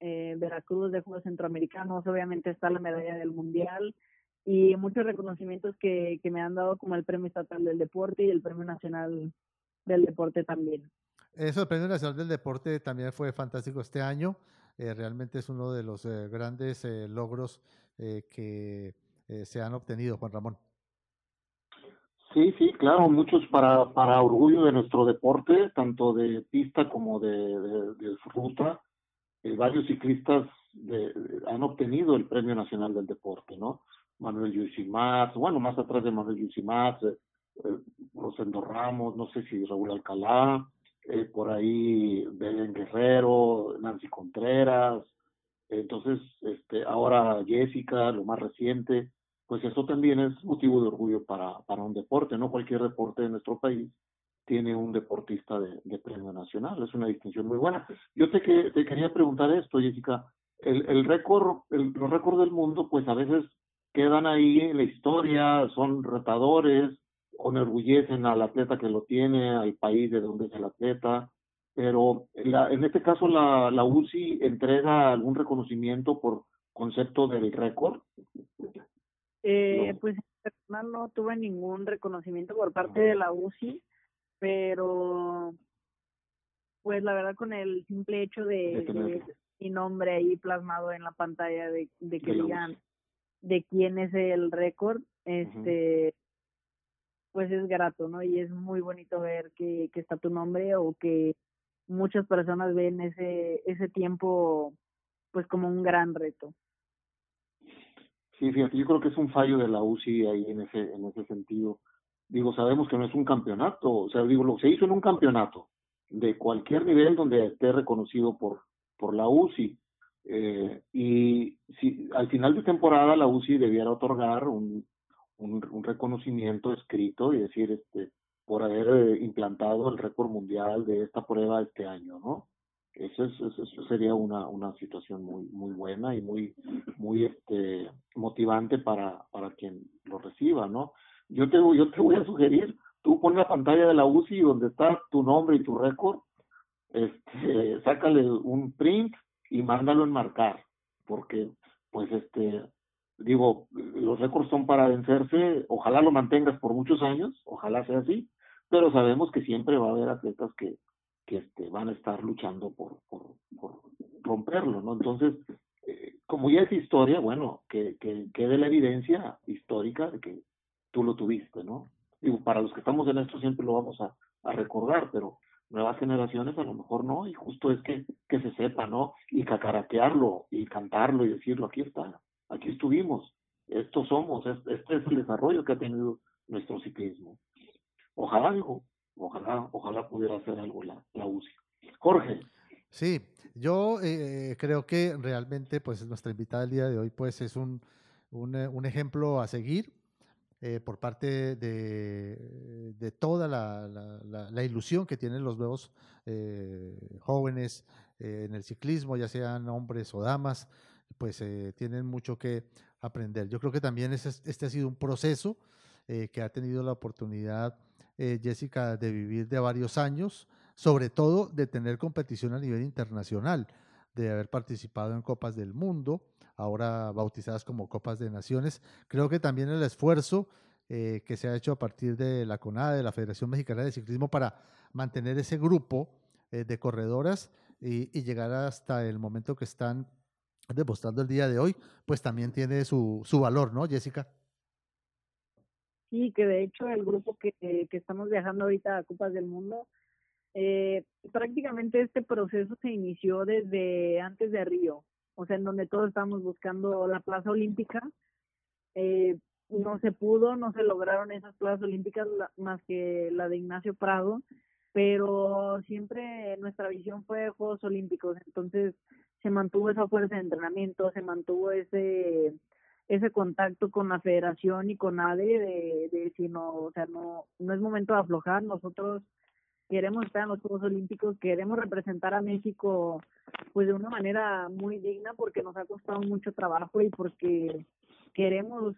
eh, Veracruz de Juegos Centroamericanos, obviamente está la medalla del Mundial y muchos reconocimientos que, que me han dado como el Premio Estatal del Deporte y el Premio Nacional del Deporte también. Eso, el Premio Nacional del Deporte también fue fantástico este año. Eh, realmente es uno de los eh, grandes eh, logros que se han obtenido, Juan Ramón. Sí, sí, claro, muchos para, para orgullo de nuestro deporte, tanto de pista como de, ruta. Eh, varios ciclistas de, han obtenido el Premio Nacional del Deporte, ¿no? Manuel Yusimás, bueno, más atrás de Manuel eh, eh, Rosendo Ramos, no sé si Raúl Alcalá, eh, por ahí Belén Guerrero, Nancy Contreras, entonces, este, ahora Jessica, lo más reciente, pues eso también es motivo de orgullo para, para un deporte, ¿no? Cualquier deporte de nuestro país tiene un deportista de, premio nacional, es una distinción muy buena. Yo te, que, quería preguntar esto, Jessica, el, el récord, el, los récords del mundo, pues a veces quedan ahí en la historia, son retadores, enorgullecen al atleta que lo tiene, al país de donde es el atleta, pero la, en este caso la, la UCI entrega algún reconocimiento por concepto del récord. Eh, Pues personal no tuve ningún reconocimiento por parte de la UCI, pero pues la verdad con el simple hecho de, mi nombre ahí plasmado en la pantalla de, de que digan de quién es el récord, este pues es grato, ¿no? Y es muy bonito ver que, que está tu nombre o que muchas personas ven ese ese tiempo pues como un gran reto. Sí, fíjate, yo creo que es un fallo de la UCI ahí en ese, en ese sentido. Digo, sabemos que no es un campeonato, o sea, digo, lo se hizo en un campeonato de cualquier nivel donde esté reconocido por, por la UCI. Eh, y si al final de temporada la UCI debiera otorgar un, un, un reconocimiento escrito y decir, este, por haber eh, implantado el récord mundial de esta prueba este año, ¿no? Eso, es, eso sería una, una situación muy muy buena y muy muy este motivante para, para quien lo reciba, ¿no? Yo te, yo te voy a sugerir, tú pon la pantalla de la UCI donde está tu nombre y tu récord, este, sácale un print y mándalo enmarcar, porque pues este digo, los récords son para vencerse, ojalá lo mantengas por muchos años, ojalá sea así, pero sabemos que siempre va a haber atletas que, que este, van a estar luchando por, por, romperlo, ¿no? Entonces, eh, como ya es historia, bueno, que, que quede la evidencia histórica de que tú lo tuviste, ¿no? Digo, para los que estamos en esto siempre lo vamos a, a recordar, pero nuevas generaciones a lo mejor no, y justo es que, que se sepa, ¿no? Y cacaraquearlo, y cantarlo, y decirlo, aquí está, aquí estuvimos, estos somos, este, es el desarrollo que ha tenido nuestro ciclismo. Ojalá, digo, Ojalá, ojalá pudiera hacer algo la, la UCI. Jorge. Sí, yo eh, creo que realmente pues nuestra invitada del día de hoy pues es un, un, eh, ejemplo a seguir eh, por parte de, de toda la, la, la, ilusión que tienen los nuevos eh, jóvenes en el ciclismo, ya sean hombres o damas, pues tienen mucho que aprender. Yo creo que también este, ha sido un proceso que ha tenido la oportunidad eh, Jessica, de vivir de varios años, sobre todo de tener competición a nivel internacional, de haber participado en Copas del Mundo, ahora bautizadas como Copas de Naciones. Creo que también el esfuerzo eh, que se ha hecho a partir de la CONADE, de la Federación Mexicana de Ciclismo, para mantener ese grupo eh, de corredoras y, llegar hasta el momento que están demostrando el día de hoy, pues también tiene su, su valor, ¿no, Jessica? Sí, que de hecho el grupo que, que estamos viajando ahorita a Copas del Mundo, eh, prácticamente este proceso se inició desde antes de Río, o sea, en donde todos estamos buscando la plaza olímpica. Eh, no se pudo, no se lograron esas plazas olímpicas más que la de Ignacio Prado, pero siempre nuestra visión fue Juegos Olímpicos, entonces se mantuvo esa fuerza de entrenamiento, se mantuvo ese ese contacto con la federación y con ADE de, de decir no, o sea, no, no es momento de aflojar, nosotros queremos estar en los Juegos Olímpicos, queremos representar a México pues de una manera muy digna porque nos ha costado mucho trabajo y porque queremos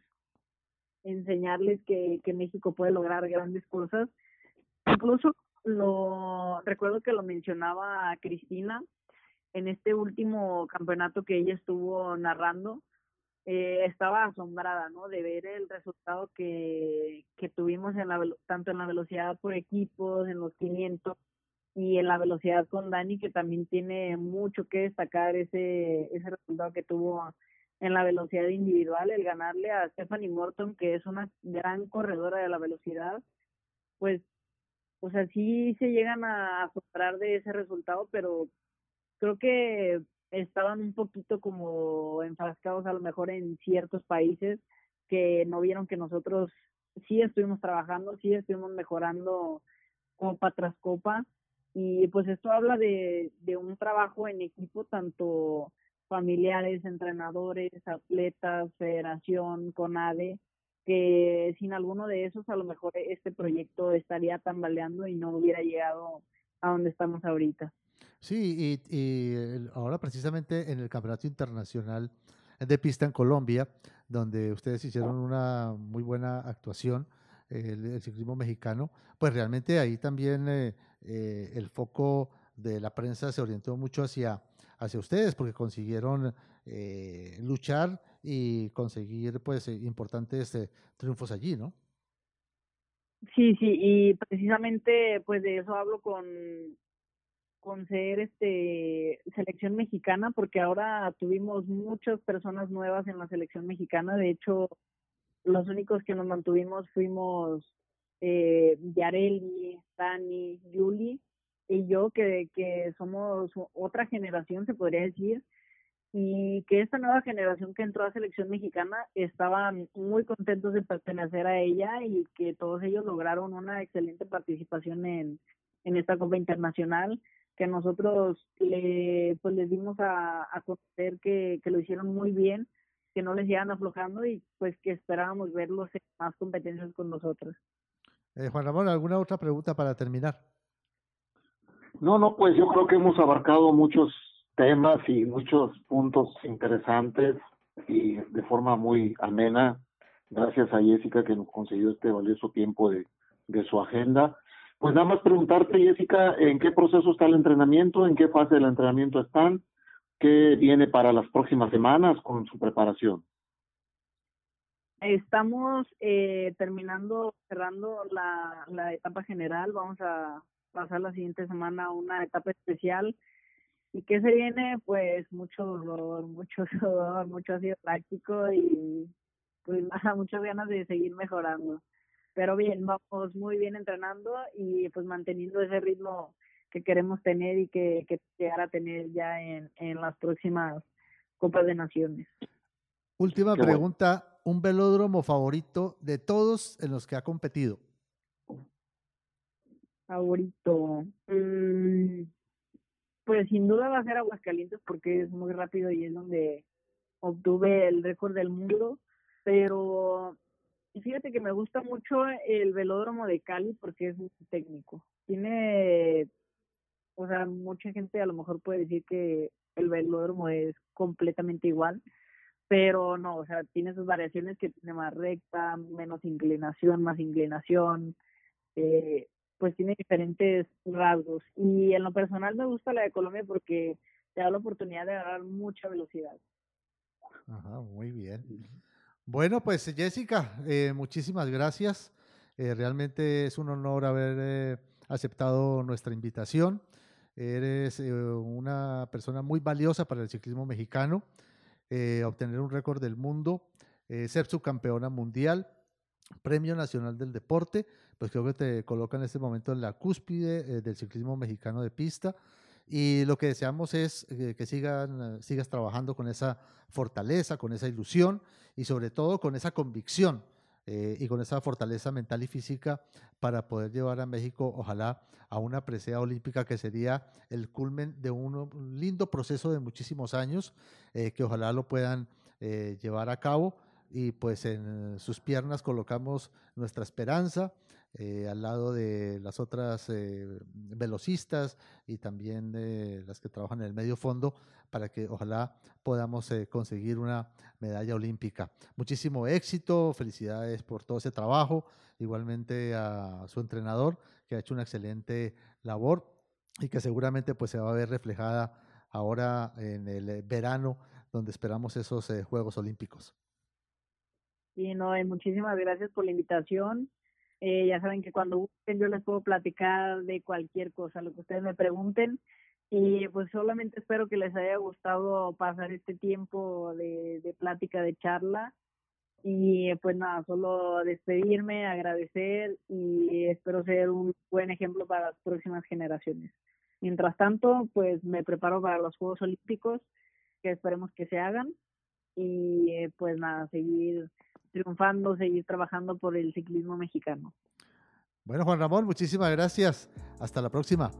enseñarles que, que México puede lograr grandes cosas. Incluso lo recuerdo que lo mencionaba Cristina en este último campeonato que ella estuvo narrando. Eh, estaba asombrada, ¿no? De ver el resultado que, que tuvimos en la tanto en la velocidad por equipos, en los 500 y en la velocidad con Dani, que también tiene mucho que destacar ese ese resultado que tuvo en la velocidad individual, el ganarle a Stephanie Morton, que es una gran corredora de la velocidad, pues, o sea, sí se llegan a asombrar de ese resultado, pero creo que estaban un poquito como enfrascados a lo mejor en ciertos países que no vieron que nosotros sí estuvimos trabajando, sí estuvimos mejorando copa tras copa. Y pues esto habla de, de un trabajo en equipo tanto familiares, entrenadores, atletas, federación, CONADE, que sin alguno de esos a lo mejor este proyecto estaría tambaleando y no hubiera llegado a donde estamos ahorita. Sí, y, ahora precisamente en el Campeonato Internacional de Pista en Colombia, donde ustedes hicieron una muy buena actuación, el, ciclismo mexicano, pues realmente ahí también eh, eh, el foco de la prensa se orientó mucho hacia hacia ustedes porque consiguieron eh, luchar y conseguir pues importantes eh, triunfos allí, ¿no? Sí, sí, y precisamente pues de eso hablo con con ser este selección mexicana porque ahora tuvimos muchas personas nuevas en la selección mexicana, de hecho los únicos que nos mantuvimos fuimos eh, Yareli, Dani, Yuli y yo que, que somos otra generación, se podría decir, y que esta nueva generación que entró a selección mexicana estaban muy contentos de pertenecer a ella y que todos ellos lograron una excelente participación en, en esta Copa Internacional que nosotros le, pues les dimos a, a conocer que, que lo hicieron muy bien, que no les iban aflojando y pues que esperábamos verlos en más competencias con nosotros. Eh, Juan Ramón, ¿alguna otra pregunta para terminar? No, no, pues yo creo que hemos abarcado muchos temas y muchos puntos interesantes y de forma muy amena. Gracias a Jessica que nos concedió este valioso tiempo de, de su agenda. Pues nada más preguntarte, Jessica, ¿en qué proceso está el entrenamiento? ¿En qué fase del entrenamiento están? ¿Qué viene para las próximas semanas con su preparación? Estamos eh, terminando, cerrando la, la etapa general. Vamos a pasar la siguiente semana una etapa especial. ¿Y qué se viene? Pues mucho dolor, mucho sudor, mucho ácido práctico y pues nada, muchas ganas de seguir mejorando. Pero bien, vamos muy bien entrenando y pues manteniendo ese ritmo que queremos tener y que, que llegar a tener ya en, en las próximas Copas de Naciones. Última pregunta, ¿un velódromo favorito de todos en los que ha competido? favorito. Mm, pues sin duda va a ser Aguascalientes porque es muy rápido y es donde obtuve el récord del mundo. Pero fíjate que me gusta mucho el velódromo de Cali porque es muy técnico. Tiene, o sea, mucha gente a lo mejor puede decir que el velódromo es completamente igual, pero no, o sea, tiene sus variaciones que tiene más recta, menos inclinación, más inclinación. Eh, pues tiene diferentes rasgos. Y en lo personal me gusta la de Colombia porque te da la oportunidad de agarrar mucha velocidad. Ajá, muy bien. Bueno, pues Jessica, eh, muchísimas gracias. Eh, realmente es un honor haber eh, aceptado nuestra invitación. Eres una persona muy valiosa para el ciclismo mexicano. obtener un récord del mundo, ser subcampeona mundial, Premio Nacional del Deporte, pues creo que te coloca en este momento en la cúspide del ciclismo mexicano de pista. Y lo que deseamos es que sigan, sigas trabajando con esa fortaleza, con esa ilusión y sobre todo con esa convicción eh, y con esa fortaleza mental y física para poder llevar a México, ojalá, a una presea olímpica que sería el culmen de un, lindo proceso de muchísimos años, eh, que ojalá lo puedan eh, llevar a cabo y pues en sus piernas colocamos nuestra esperanza eh, al lado de las otras eh, velocistas y también de las que trabajan en el medio fondo para que ojalá podamos eh, conseguir una medalla olímpica. Muchísimo éxito, felicidades por todo ese trabajo, igualmente a su entrenador que ha hecho una excelente labor y que seguramente pues se va a ver reflejada ahora en el verano donde esperamos esos Juegos Olímpicos. Sí, no, muchísimas gracias por la invitación. Eh, ya saben que cuando busquen yo les puedo platicar de cualquier cosa, lo que ustedes me pregunten. Y pues solamente espero que les haya gustado pasar este tiempo de, de plática, de charla. Y pues nada, solo despedirme, agradecer y espero ser un buen ejemplo para las próximas generaciones. Mientras tanto, pues me preparo para los Juegos Olímpicos, que esperemos que se hagan. Y pues nada, seguir triunfando, seguir trabajando por el ciclismo mexicano. Bueno, Juan Ramón, muchísimas gracias. Hasta la próxima.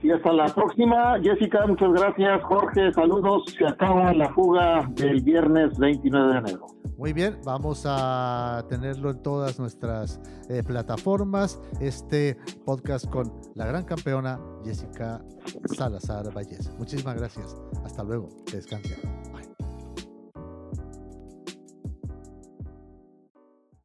Sí, hasta la próxima. Jessica, muchas gracias. Jorge, saludos. Se acaba la fuga del viernes 29 de enero. Muy bien, vamos a tenerlo en todas nuestras eh, plataformas. Este podcast con la gran campeona Jessica Salazar Valles. Muchísimas gracias. Hasta luego. Que descansen.